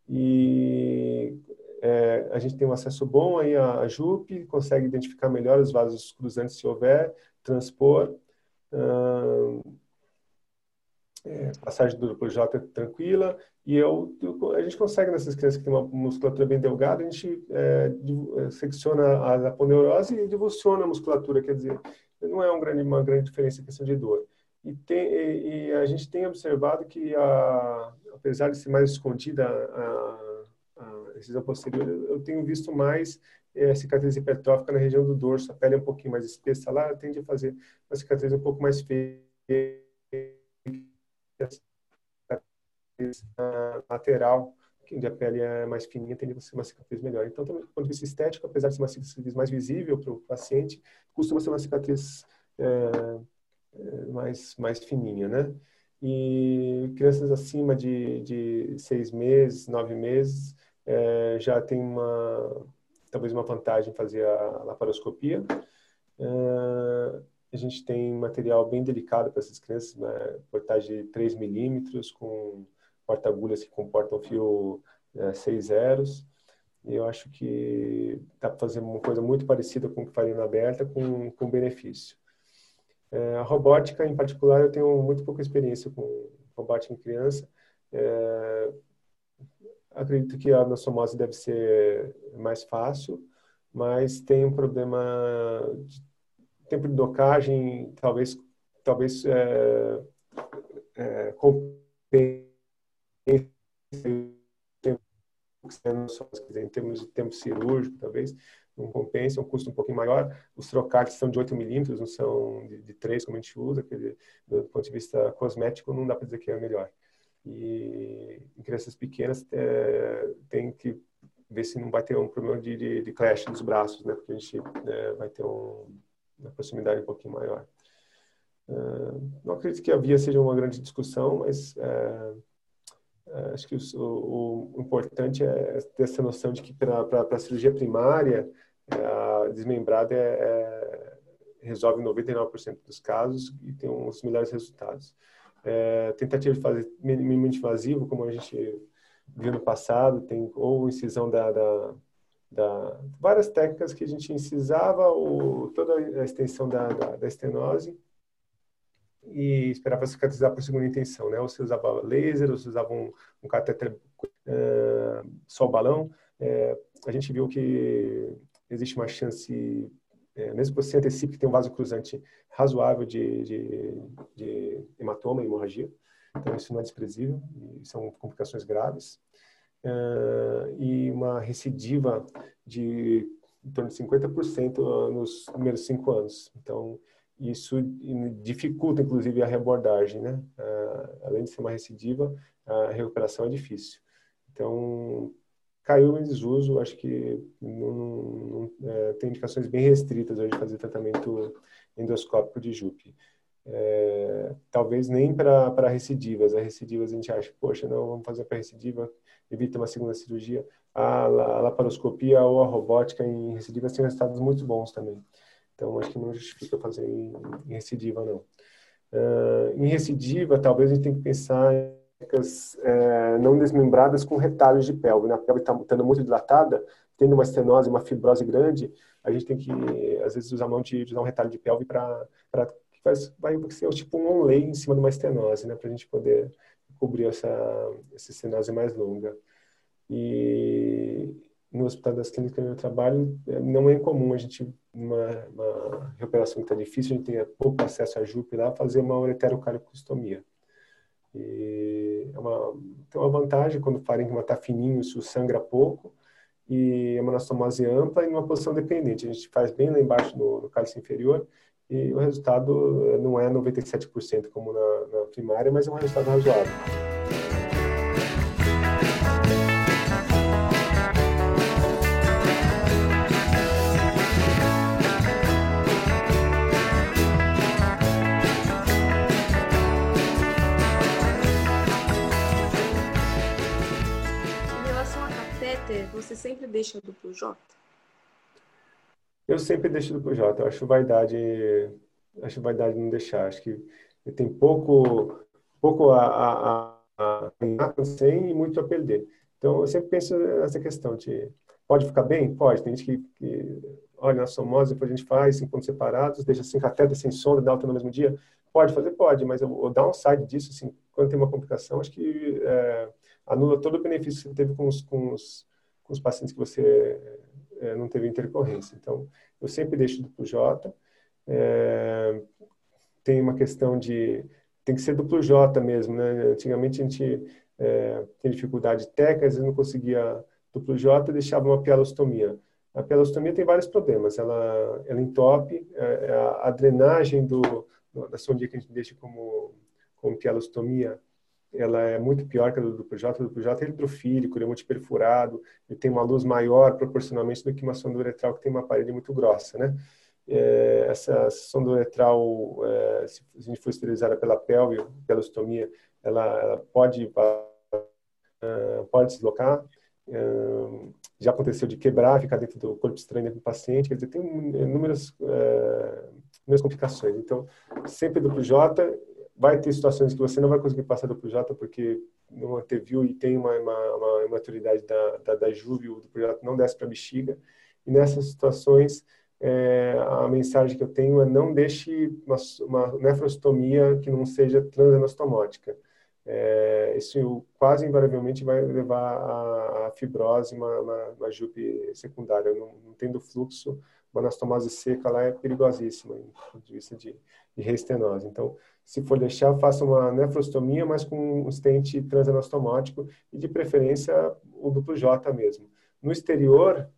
E é, a gente tem um acesso bom aí à, JUP, consegue identificar melhor os vasos cruzantes se houver, transpor. Hum, é, passagem do J tranquila, e eu, a gente consegue nessas crianças que têm uma musculatura bem delgada, a gente é, é secciona a aponeurose e divulsiona a musculatura, quer dizer, não é um grande, uma grande diferença em questão de dor. E, tem, e, e a gente tem observado que, a, apesar de ser mais escondida a, a posterior, eu tenho visto mais é, cicatriz hipertrófica na região do dorso, a pele é um pouquinho mais espessa lá, tende a fazer uma cicatriz um pouco mais feia lateral, onde a pele é mais fininha, tende a ser uma cicatriz melhor. Então, também, do ponto de vista estético, apesar de ser uma cicatriz mais visível para o paciente, costuma ser uma cicatriz é, é, mais, mais fininha, né? E crianças acima de, de seis meses, nove meses, é, já tem uma, talvez uma vantagem fazer a laparoscopia. É, a gente tem material bem delicado para essas crianças, né? portagem de 3 milímetros, com porta-agulhas que comportam fio é, seis zeros. E eu acho que dá para fazer uma coisa muito parecida com o que faria na aberta, com, com benefício. É, a robótica, em particular, eu tenho muito pouca experiência com robótica em criança. É, acredito que a anassomose deve ser mais fácil, mas tem um problema de tempo de docagem, talvez, talvez é, é, em termos de tempo cirúrgico, talvez, não compensa, é um custo um pouquinho maior. Os trocates são de 8 milímetros, não são de, de 3, como a gente usa, que do ponto de vista cosmético, não dá para dizer que é melhor. E em crianças pequenas, é, tem que ver se não vai ter um problema de, de, de clash dos braços, né? Porque a gente é, vai ter um, uma proximidade um pouquinho maior. Uh, não acredito que a via seja uma grande discussão, mas uh, acho que o, o, o, importante é ter essa noção de que para a cirurgia primária, a desmembrada é, é, resolve 99% dos casos e tem uns melhores resultados. É, tentativa de fazer minimamente invasivo, como a gente viu no passado, tem ou incisão da, da, da várias técnicas que a gente incisava ou toda a extensão da, da, da estenose e esperava cicatrizar por segunda intenção, né? Ou se usava laser, ou se usava um, um catéter uh, só balão. É, a gente viu que existe uma chance, é, mesmo que você antecipe que tem um vaso cruzante razoável de, de, de hematoma hemorragia, então isso não é desprezível, são complicações graves. Uh, e uma recidiva de em torno de 50% nos primeiros cinco anos. Então, isso dificulta, inclusive, a reabordagem, né? Uh, além de ser uma recidiva, a recuperação é difícil. Então, caiu em desuso, acho que não, não, é, tem indicações bem restritas hoje de fazer tratamento endoscópico de JUP. É, talvez nem para recidivas. As recidivas a gente acha, poxa, não, vamos fazer para recidiva, evita uma segunda cirurgia. A, a laparoscopia ou a robótica em recidivas têm resultados muito bons também. Então, acho que não justifica fazer em, em recidiva, não. Uh, em recidiva, talvez a gente tenha que pensar em é, não desmembradas com retalhos de pelve. Né? A pelve está estando muito dilatada, tendo uma estenose, uma fibrose grande, a gente tem que, às vezes, usar mão de, usar um retalho de pelve para vai ser tipo um onlay em cima de uma estenose, né? Para a gente poder cobrir essa, essa estenose mais longa. E no Hospital das Clínicas onde eu trabalho, é, não é incomum a gente, numa uma recuperação que está difícil, a gente tem pouco acesso a JUP lá, fazer uma ureterocariocostomia. E é uma, tem uma vantagem quando o parênquima está fininho, isso sangra pouco, e é uma anastomose ampla e numa posição dependente. A gente faz bem lá embaixo no, no cálice inferior e o resultado não é 97% como na, na primária, mas é um resultado razoável. Você sempre deixa duplo J? Eu sempre deixo duplo J. Eu acho vaidade, acho vaidade não deixar. Acho que tem pouco, pouco a, a, a, sem e muito a perder. Então, eu sempre penso nessa questão de pode ficar bem? Pode. Tem gente que, que olha na somose, depois a gente faz em pontos separados, deixa sem cateter, sem sonda, dá alta no mesmo dia. Pode fazer? Pode, mas o downside disso, assim, quando tem uma complicação, acho que é, anula todo o benefício que você teve com os, com os com os pacientes que você é, não teve intercorrência. Então, eu sempre deixo duplo J. É, tem uma questão de. Tem que ser duplo J mesmo, né? Antigamente a gente é, tem dificuldade técnica, às vezes não conseguia duplo J e deixava uma pielostomia. A pielostomia tem vários problemas. Ela, ela entope, é, a, a drenagem do, da sondinha que a gente deixa como, como pielostomia ela é muito pior que a do duplo J. O duplo J é hidrofílico, ele é multiperfurado, ele tem uma luz maior proporcionalmente do que uma sonda uretral que tem uma parede muito grossa, né? É, essa sonda uretral, é, se a gente for esterilizada pela pelve, pela ostomia, ela, ela pode, uh, deslocar. Uh, já aconteceu de quebrar, ficar dentro do corpo estranho do paciente, quer dizer, tem inúmeras, uh, inúmeras complicações. Então, sempre duplo J vai ter situações que você não vai conseguir passar do J porque não anteviu e tem uma, uma, uma maturidade da, da, da Juve, o projeto não desce para a bexiga. E nessas situações, é, a mensagem que eu tenho é não deixe uma, uma nefrostomia que não seja transanostomótica. É, isso quase invariavelmente vai levar a, a fibrose, uma, uma, uma secundária. Não, não tendo fluxo, uma anastomose seca lá é perigosíssima, do ponto de vista de, de reestenose. Então, se for deixar, faça uma nefrostomia, mas com um stent transanastomótico e, de preferência, o duplo J mesmo. No exterior,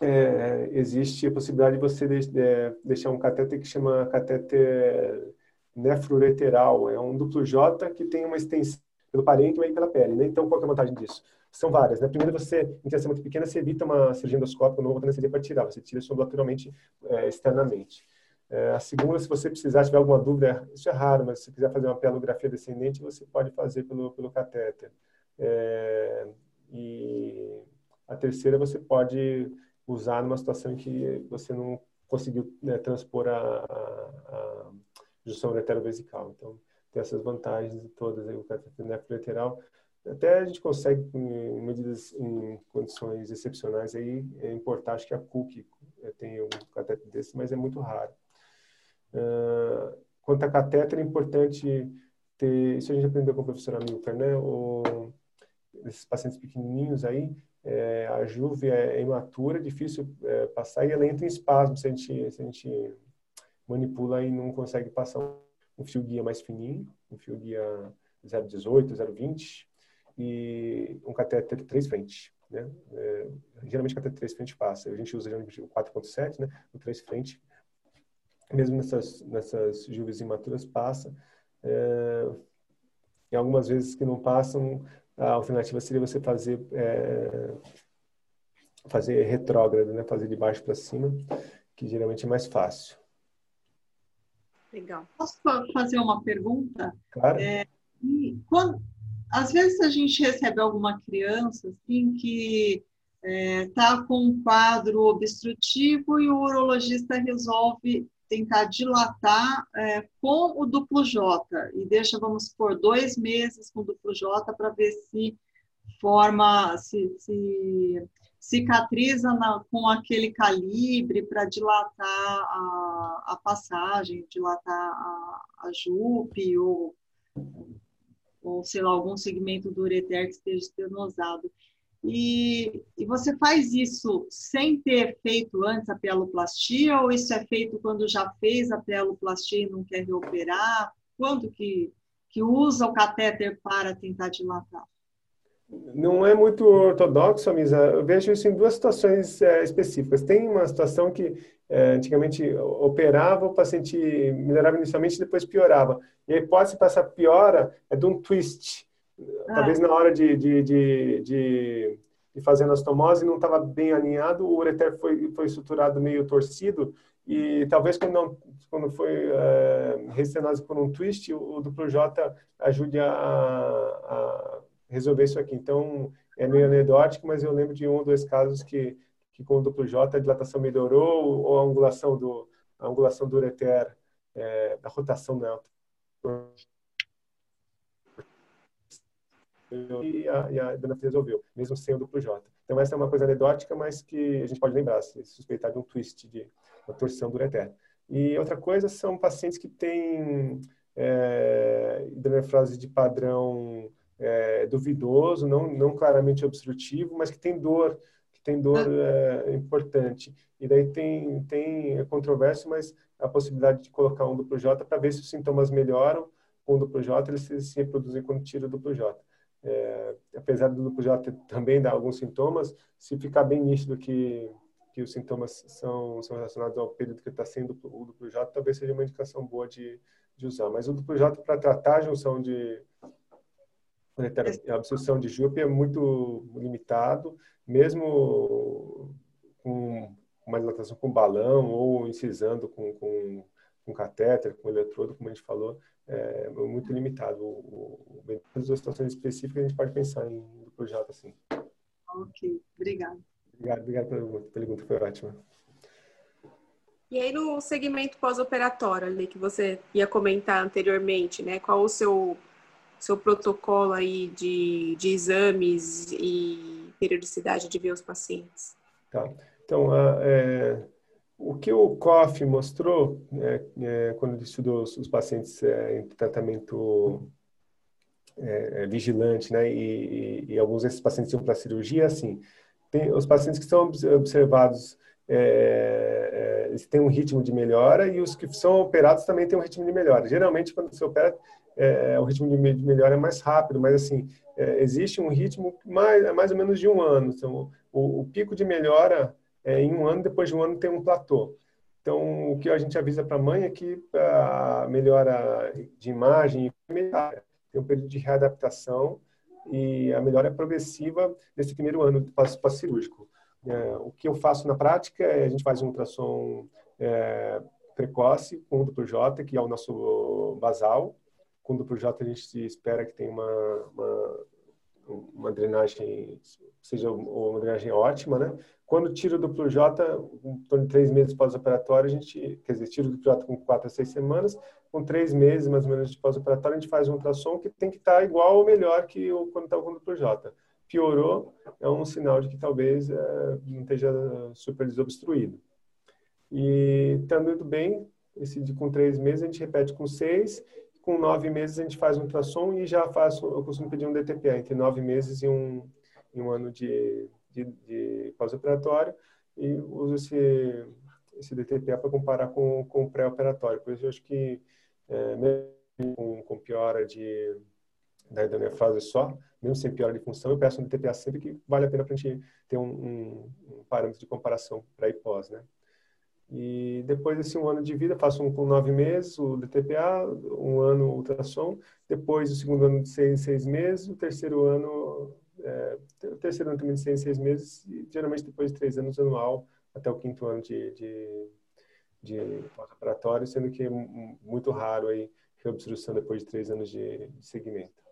é, existe a possibilidade de você de, é, deixar um catéter que chama catéter nefroureteral. É um duplo J que tem uma extensão pelo parênquima e pela pele. Né? Então, qual é a vantagem disso? São várias. Né? Primeiro, você, em intenção muito pequena, você evita uma cirurgia endoscópica, não vou anestesia para tirar. Você tira sublateralmente, é, externamente. É, a segunda, se você precisar, tiver alguma dúvida, isso é raro, mas se quiser fazer uma pelografia descendente, você pode fazer pelo, pelo catéter. É, e a terceira, você pode usar numa situação em que você não conseguiu né, transpor a, a, a junção uretero-vesical. Então, tem essas vantagens todas aí, o cateter nefro Até a gente consegue, em medidas, em condições excepcionais, aí, é importar, acho que a Cook é, tem um cateter desse, mas é muito raro. Uh, quanto a catéter, é importante ter, isso a gente aprendeu com o professor Amilcar, né? O, esses pacientes pequenininhos aí, é, a juve é imatura, difícil é, passar e ela entra em espasmo se a gente, se a gente manipula e não consegue passar um fio guia mais fininho, um fio guia 0,18, 0,20 e um catéter três frente. Né? É, geralmente catéter três frente passa. A gente usa geralmente o 4.7, né? o três frente. Mesmo nessas, nessas juves imaturas passa. É, e algumas vezes que não passam, a alternativa seria você fazer é, fazer retrógrado, né? Fazer de baixo para cima, que geralmente é mais fácil. Legal. Posso fazer uma pergunta? Claro. É, quando, às vezes a gente recebe alguma criança assim que está é, tá com um quadro obstrutivo e o urologista resolve tentar dilatar é, com o duplo J e deixa, vamos supor, dois meses com o duplo J para ver se forma, se, se cicatriza na, com aquele calibre para dilatar a, a, passagem, dilatar a, a jupe ou, ou, sei lá, algum segmento do ureter que esteja estenosado. E, e você faz isso sem ter feito antes a peloplastia ou isso é feito quando já fez a peloplastia e não quer reoperar? Quando que, que usa o catéter para tentar dilatar? Não é muito ortodoxo, Misa. Eu vejo isso em duas situações é, específicas. Tem uma situação que é, antigamente operava, o paciente melhorava inicialmente e depois piorava. E a hipótese para essa piora é de um twist Talvez na hora de, de, de, de, de fazer a anastomose não estava bem alinhado, o ureter foi, foi estruturado meio torcido e talvez quando, não, quando foi é, restenose por um twist, o, o duplo J ajude a, a, resolver isso aqui. Então, é meio anedótico, mas eu lembro de um ou dois casos que, que com o duplo J a dilatação melhorou ou a angulação do, a angulação do ureter, é, a rotação delta e a, e a dona resolveu, mesmo sem o duplo J. Então, essa é uma coisa anedótica, mas que a gente pode lembrar, se suspeitar de um twist, de uma torção do ureter. E outra coisa são pacientes que têm é, hidronefrose de padrão é, duvidoso, não, não claramente obstrutivo, mas que tem dor, que tem dor é, importante. E daí tem, tem controvérsia, mas a possibilidade de colocar um duplo J para ver se os sintomas melhoram com o duplo J, eles se, se reproduzem quando tira o duplo J é, apesar do duplo J também dar alguns sintomas, se ficar bem nítido que, que os sintomas são, são relacionados ao período que está sendo o duplo J, talvez seja uma indicação boa de, de usar. Mas o duplo J para tratar a junção de a absorção de Jupe é muito limitado, mesmo com uma dilatação com balão ou incisando com, com, com catéter, com eletrodo, como a gente falou, é muito limitado. O, o, as situações específicas a gente pode pensar em projeto assim. Ok, obrigado. Obrigado, obrigado pela pergunta, foi ótima. E aí no segmento pós-operatório ali que você ia comentar anteriormente, né? Qual o seu seu protocolo aí de, de exames e periodicidade de ver os pacientes? Tá. Então, a, é, o que o COF mostrou, é, é, quando ele estudou os, pacientes é, em tratamento é, é, vigilante, né, e, e, e, alguns desses pacientes iam para cirurgia, assim, tem, os pacientes que são observados é, eles têm um ritmo de melhora e os que são operados também têm um ritmo de melhora. Geralmente, quando você opera, o ritmo de melhora é mais rápido, mas assim, existe um ritmo mais, mais ou menos de um ano. Então, o, o pico de melhora é, em um ano, depois de um ano tem um platô. Então, o que a gente avisa para a mãe é que a melhora de imagem tem um período de readaptação e a melhora é progressiva nesse primeiro ano pós-cirúrgico. É, o que eu faço na prática é a gente faz um ultrassom é, precoce com o duplo J, que é o nosso basal. Com o duplo J a gente espera que tenha uma, uma, uma drenagem, seja uma drenagem ótima, né? Quando tira o duplo J, em torno de três meses pós-operatório, a gente, quer dizer, tira o duplo J com quatro a seis semanas, com três meses mais ou menos de pós-operatório, a gente faz um ultrassom que tem que estar igual ou melhor que o, quando estava com o duplo J. Piorou, é um sinal de que talvez é, não esteja super desobstruído. E estando indo bem, esse de com três meses a gente repete com seis, com nove meses a gente faz um ultrassom e já faço, eu costumo pedir um DTPA entre nove meses e um, e um ano de, de, de pós-operatório e uso esse, esse DTPA para comparar com, com o pré-operatório. Por isso, eu acho que é, mesmo com, com piora de, da hidronefrose só, mesmo sem piora de função, eu peço um DTPA sempre que vale a pena para a gente ter um, um, um parâmetro de comparação para e pós, né? E depois desse um ano de vida, faço um com nove meses, o DTPA, um ano ultrassom, depois o segundo ano de seis, seis meses, o terceiro ano é, o terceiro ano também de seis, seis meses, e geralmente depois de três anos anual, até o quinto ano de, de, de pós-operatório, sendo que é muito raro aí reobstrução depois de três anos de, de segmento.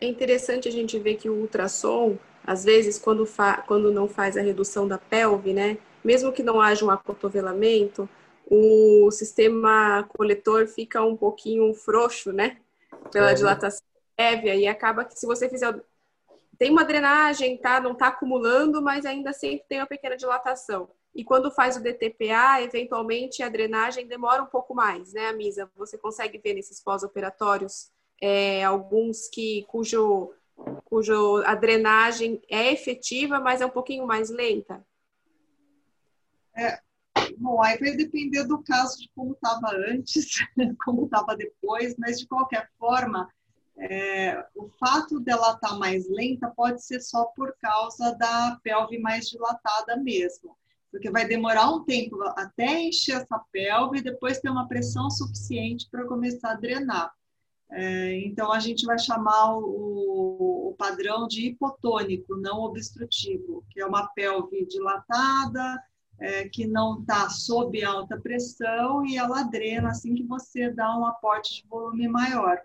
É interessante a gente ver que o ultrassom, às vezes, quando, quando não faz a redução da pelve, né, mesmo que não haja um acotovelamento, o sistema coletor fica um pouquinho frouxo, né, pela é. dilatação prévia e acaba que se você fizer tem uma drenagem, tá? Não está acumulando, mas ainda sempre tem uma pequena dilatação. E quando faz o DTPA, eventualmente a drenagem demora um pouco mais, né, Misa? Você consegue ver nesses pós-operatórios é, alguns que cujo, cujo a drenagem é efetiva, mas é um pouquinho mais lenta? É, bom, aí vai depender do caso de como estava antes, *laughs* como estava depois, mas de qualquer forma, é, o fato dela estar tá mais lenta pode ser só por causa da pelve mais dilatada mesmo, porque vai demorar um tempo até encher essa pelve e depois ter uma pressão suficiente para começar a drenar. É, então, a gente vai chamar o, o, padrão de hipotônico, não obstrutivo, que é uma pelve dilatada, é, que não está sob alta pressão e ela drena assim que você dá um aporte de volume maior.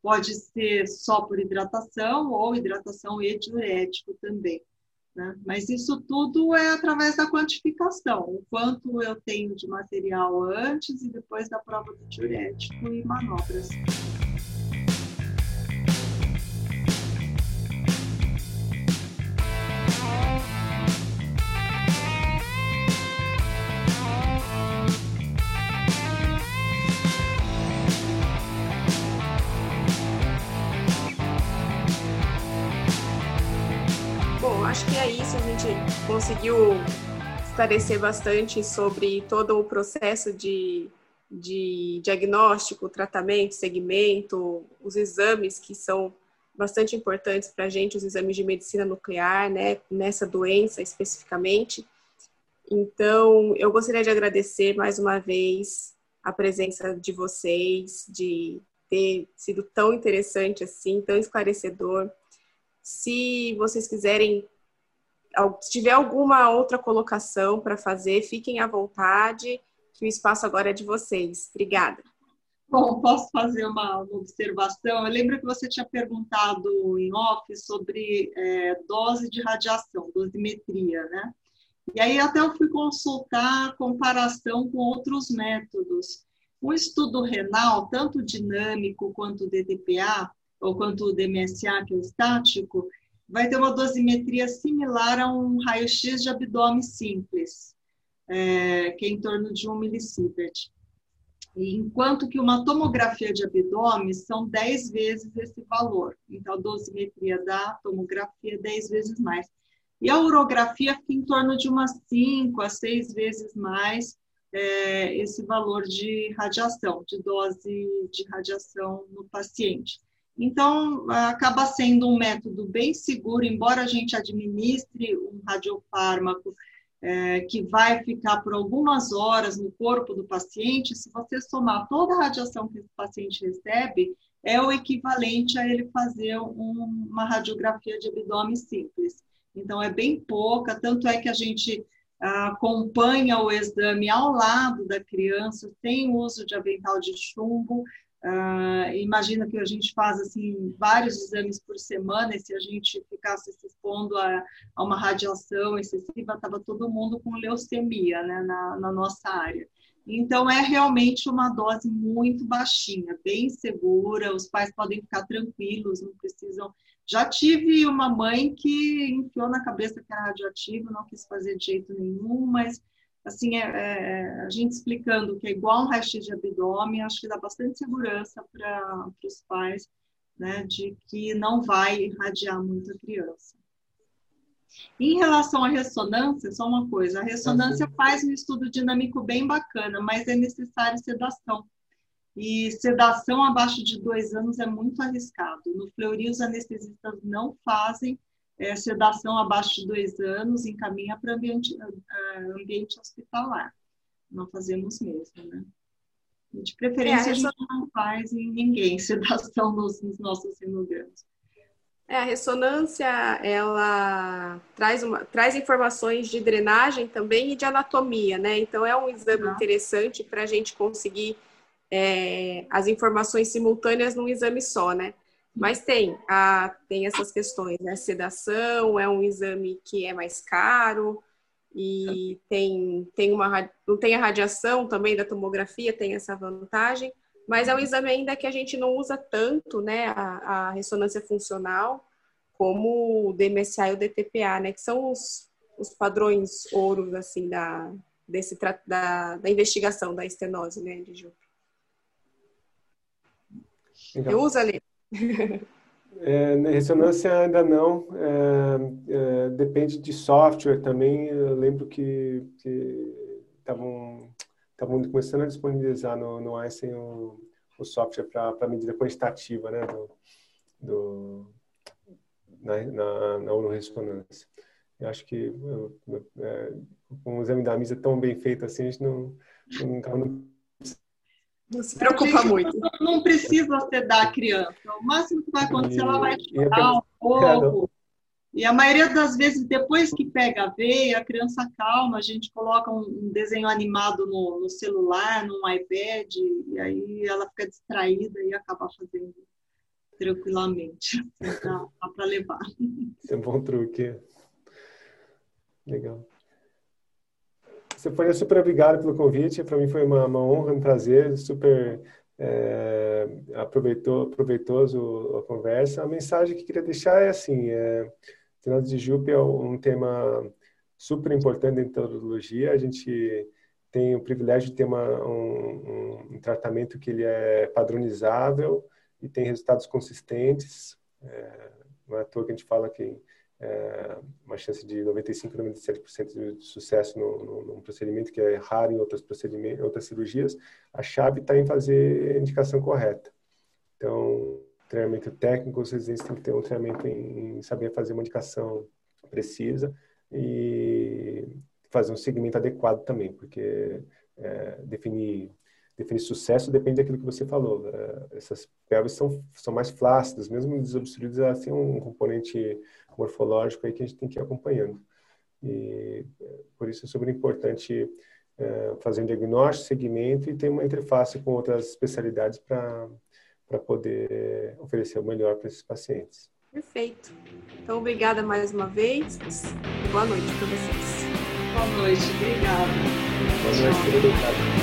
Pode ser só por hidratação ou hidratação e diurético também. Né? Mas isso tudo é através da quantificação, o quanto eu tenho de material antes e depois da prova do diurético e manobras. Conseguiu esclarecer bastante sobre todo o processo de, de diagnóstico, tratamento, segmento, os exames que são bastante importantes para a gente, os exames de medicina nuclear, né, nessa doença especificamente. Então, eu gostaria de agradecer mais uma vez a presença de vocês, de ter sido tão interessante assim, tão esclarecedor. Se vocês quiserem se tiver alguma outra colocação para fazer, fiquem à vontade, que o espaço agora é de vocês. Obrigada. Bom, posso fazer uma, observação? Eu lembro que você tinha perguntado em off sobre é, dose de radiação, dosimetria, né? E aí até eu fui consultar a comparação com outros métodos. Um estudo renal, tanto dinâmico quanto DTPA, ou quanto o DMSA, que é o estático, vai ter uma dosimetria similar a um raio-x de abdômen simples, é, que é em torno de 1 milisievert. Enquanto que uma tomografia de abdômen são 10 vezes esse valor. Então, a dosimetria da tomografia é 10 vezes mais. E a urografia fica em torno de umas 5 a 6 vezes mais é, esse valor de radiação, de dose de radiação no paciente. Então, acaba sendo um método bem seguro, embora a gente administre um radiofármaco é, que vai ficar por algumas horas no corpo do paciente, se você somar toda a radiação que esse paciente recebe, é o equivalente a ele fazer um, uma radiografia de abdômen simples. Então, é bem pouca, tanto é que a gente acompanha o exame ao lado da criança, tem uso de avental de chumbo. Uh, imagina que a gente faz assim vários exames por semana e se a gente ficasse se expondo a, a uma radiação excessiva, estava todo mundo com leucemia né, na, na nossa área. Então, é realmente uma dose muito baixinha, bem segura, os pais podem ficar tranquilos, não precisam já tive uma mãe que enfiou na cabeça que era radioativo, não quis fazer de jeito nenhum, mas assim, é, é, a gente explicando que é igual um raio de abdômen, acho que dá bastante segurança para os pais, né, de que não vai irradiar muito a criança. Em relação à ressonância, só uma coisa, a ressonância faz um estudo dinâmico bem bacana, mas é necessário sedação. E sedação abaixo de dois anos é muito arriscado. No Fleury, os anestesistas não fazem é, sedação abaixo de dois anos, encaminha para ambiente, uh, ambiente hospitalar. Não fazemos mesmo, né? De preferência, é, a, gente não faz em ninguém *laughs* sedação nos, nos nossos hemogramos. É, a ressonância, ela traz, uma, traz informações de drenagem também e de anatomia, né? Então, é um exame ah. interessante para a gente conseguir é, as informações simultâneas num exame só, né? Mas tem, a, tem essas questões, né? Sedação é um exame que é mais caro e tem, tem uma, não tem a radiação também da tomografia, tem essa vantagem, mas é um exame ainda que a gente não usa tanto, né? A, a ressonância funcional como o DMSA e o DTPA, né? Que são os, os padrões ouros, assim, da, desse, da, da investigação da estenose, né, de Ju. Então, Eu uso ali. *laughs* É, ressonância ainda não, é, é, depende de software também. Eu lembro que estavam começando a disponibilizar no, no Einstein o, o software para medida quantitativa né, do, do, na, na, na. Eu acho que é, com o exame da misa tão bem feito assim, a gente não, não, não não se preocupa muito. Não, não precisa sedar a criança. O máximo que vai acontecer, e, ela vai chorar um pouco. E a maioria das vezes, depois que pega a veia, a criança calma, a gente coloca um, desenho animado no, no, celular, no iPad, e aí ela fica distraída e acaba fazendo tranquilamente. *laughs* Dá, dá para levar. Isso é um bom truque. Legal. Stefania, super obrigado pelo convite. Para mim foi uma, uma, honra, um prazer, super é, aproveitou, proveitoso a conversa. A mensagem que queria deixar é assim: é, Treinado de Jupe é um tema super importante em teologia. A gente tem o privilégio de ter uma, um, um, tratamento que ele é padronizável e tem resultados consistentes. É, não é à toa que a gente fala que é, uma chance de 95, 97% de sucesso no, no, num procedimento que é raro em outros procedimentos, outras cirurgias, a chave está em fazer a indicação correta. Então, treinamento técnico, os residentes têm que ter um treinamento em saber fazer uma indicação precisa e fazer um segmento adequado também, porque é, definir definir sucesso depende daquilo que você falou. É, essas pelvis são, são mais flácidas, mesmo desobstruídas, elas têm um componente morfológico aí que a gente tem que ir acompanhando. E por isso é super importante é, fazer um diagnóstico, segmento e ter uma interface com outras especialidades para poder oferecer o melhor para esses pacientes. Perfeito. Então, obrigada mais uma vez. Boa noite para vocês. Boa noite, obrigada. Boa noite, obrigado.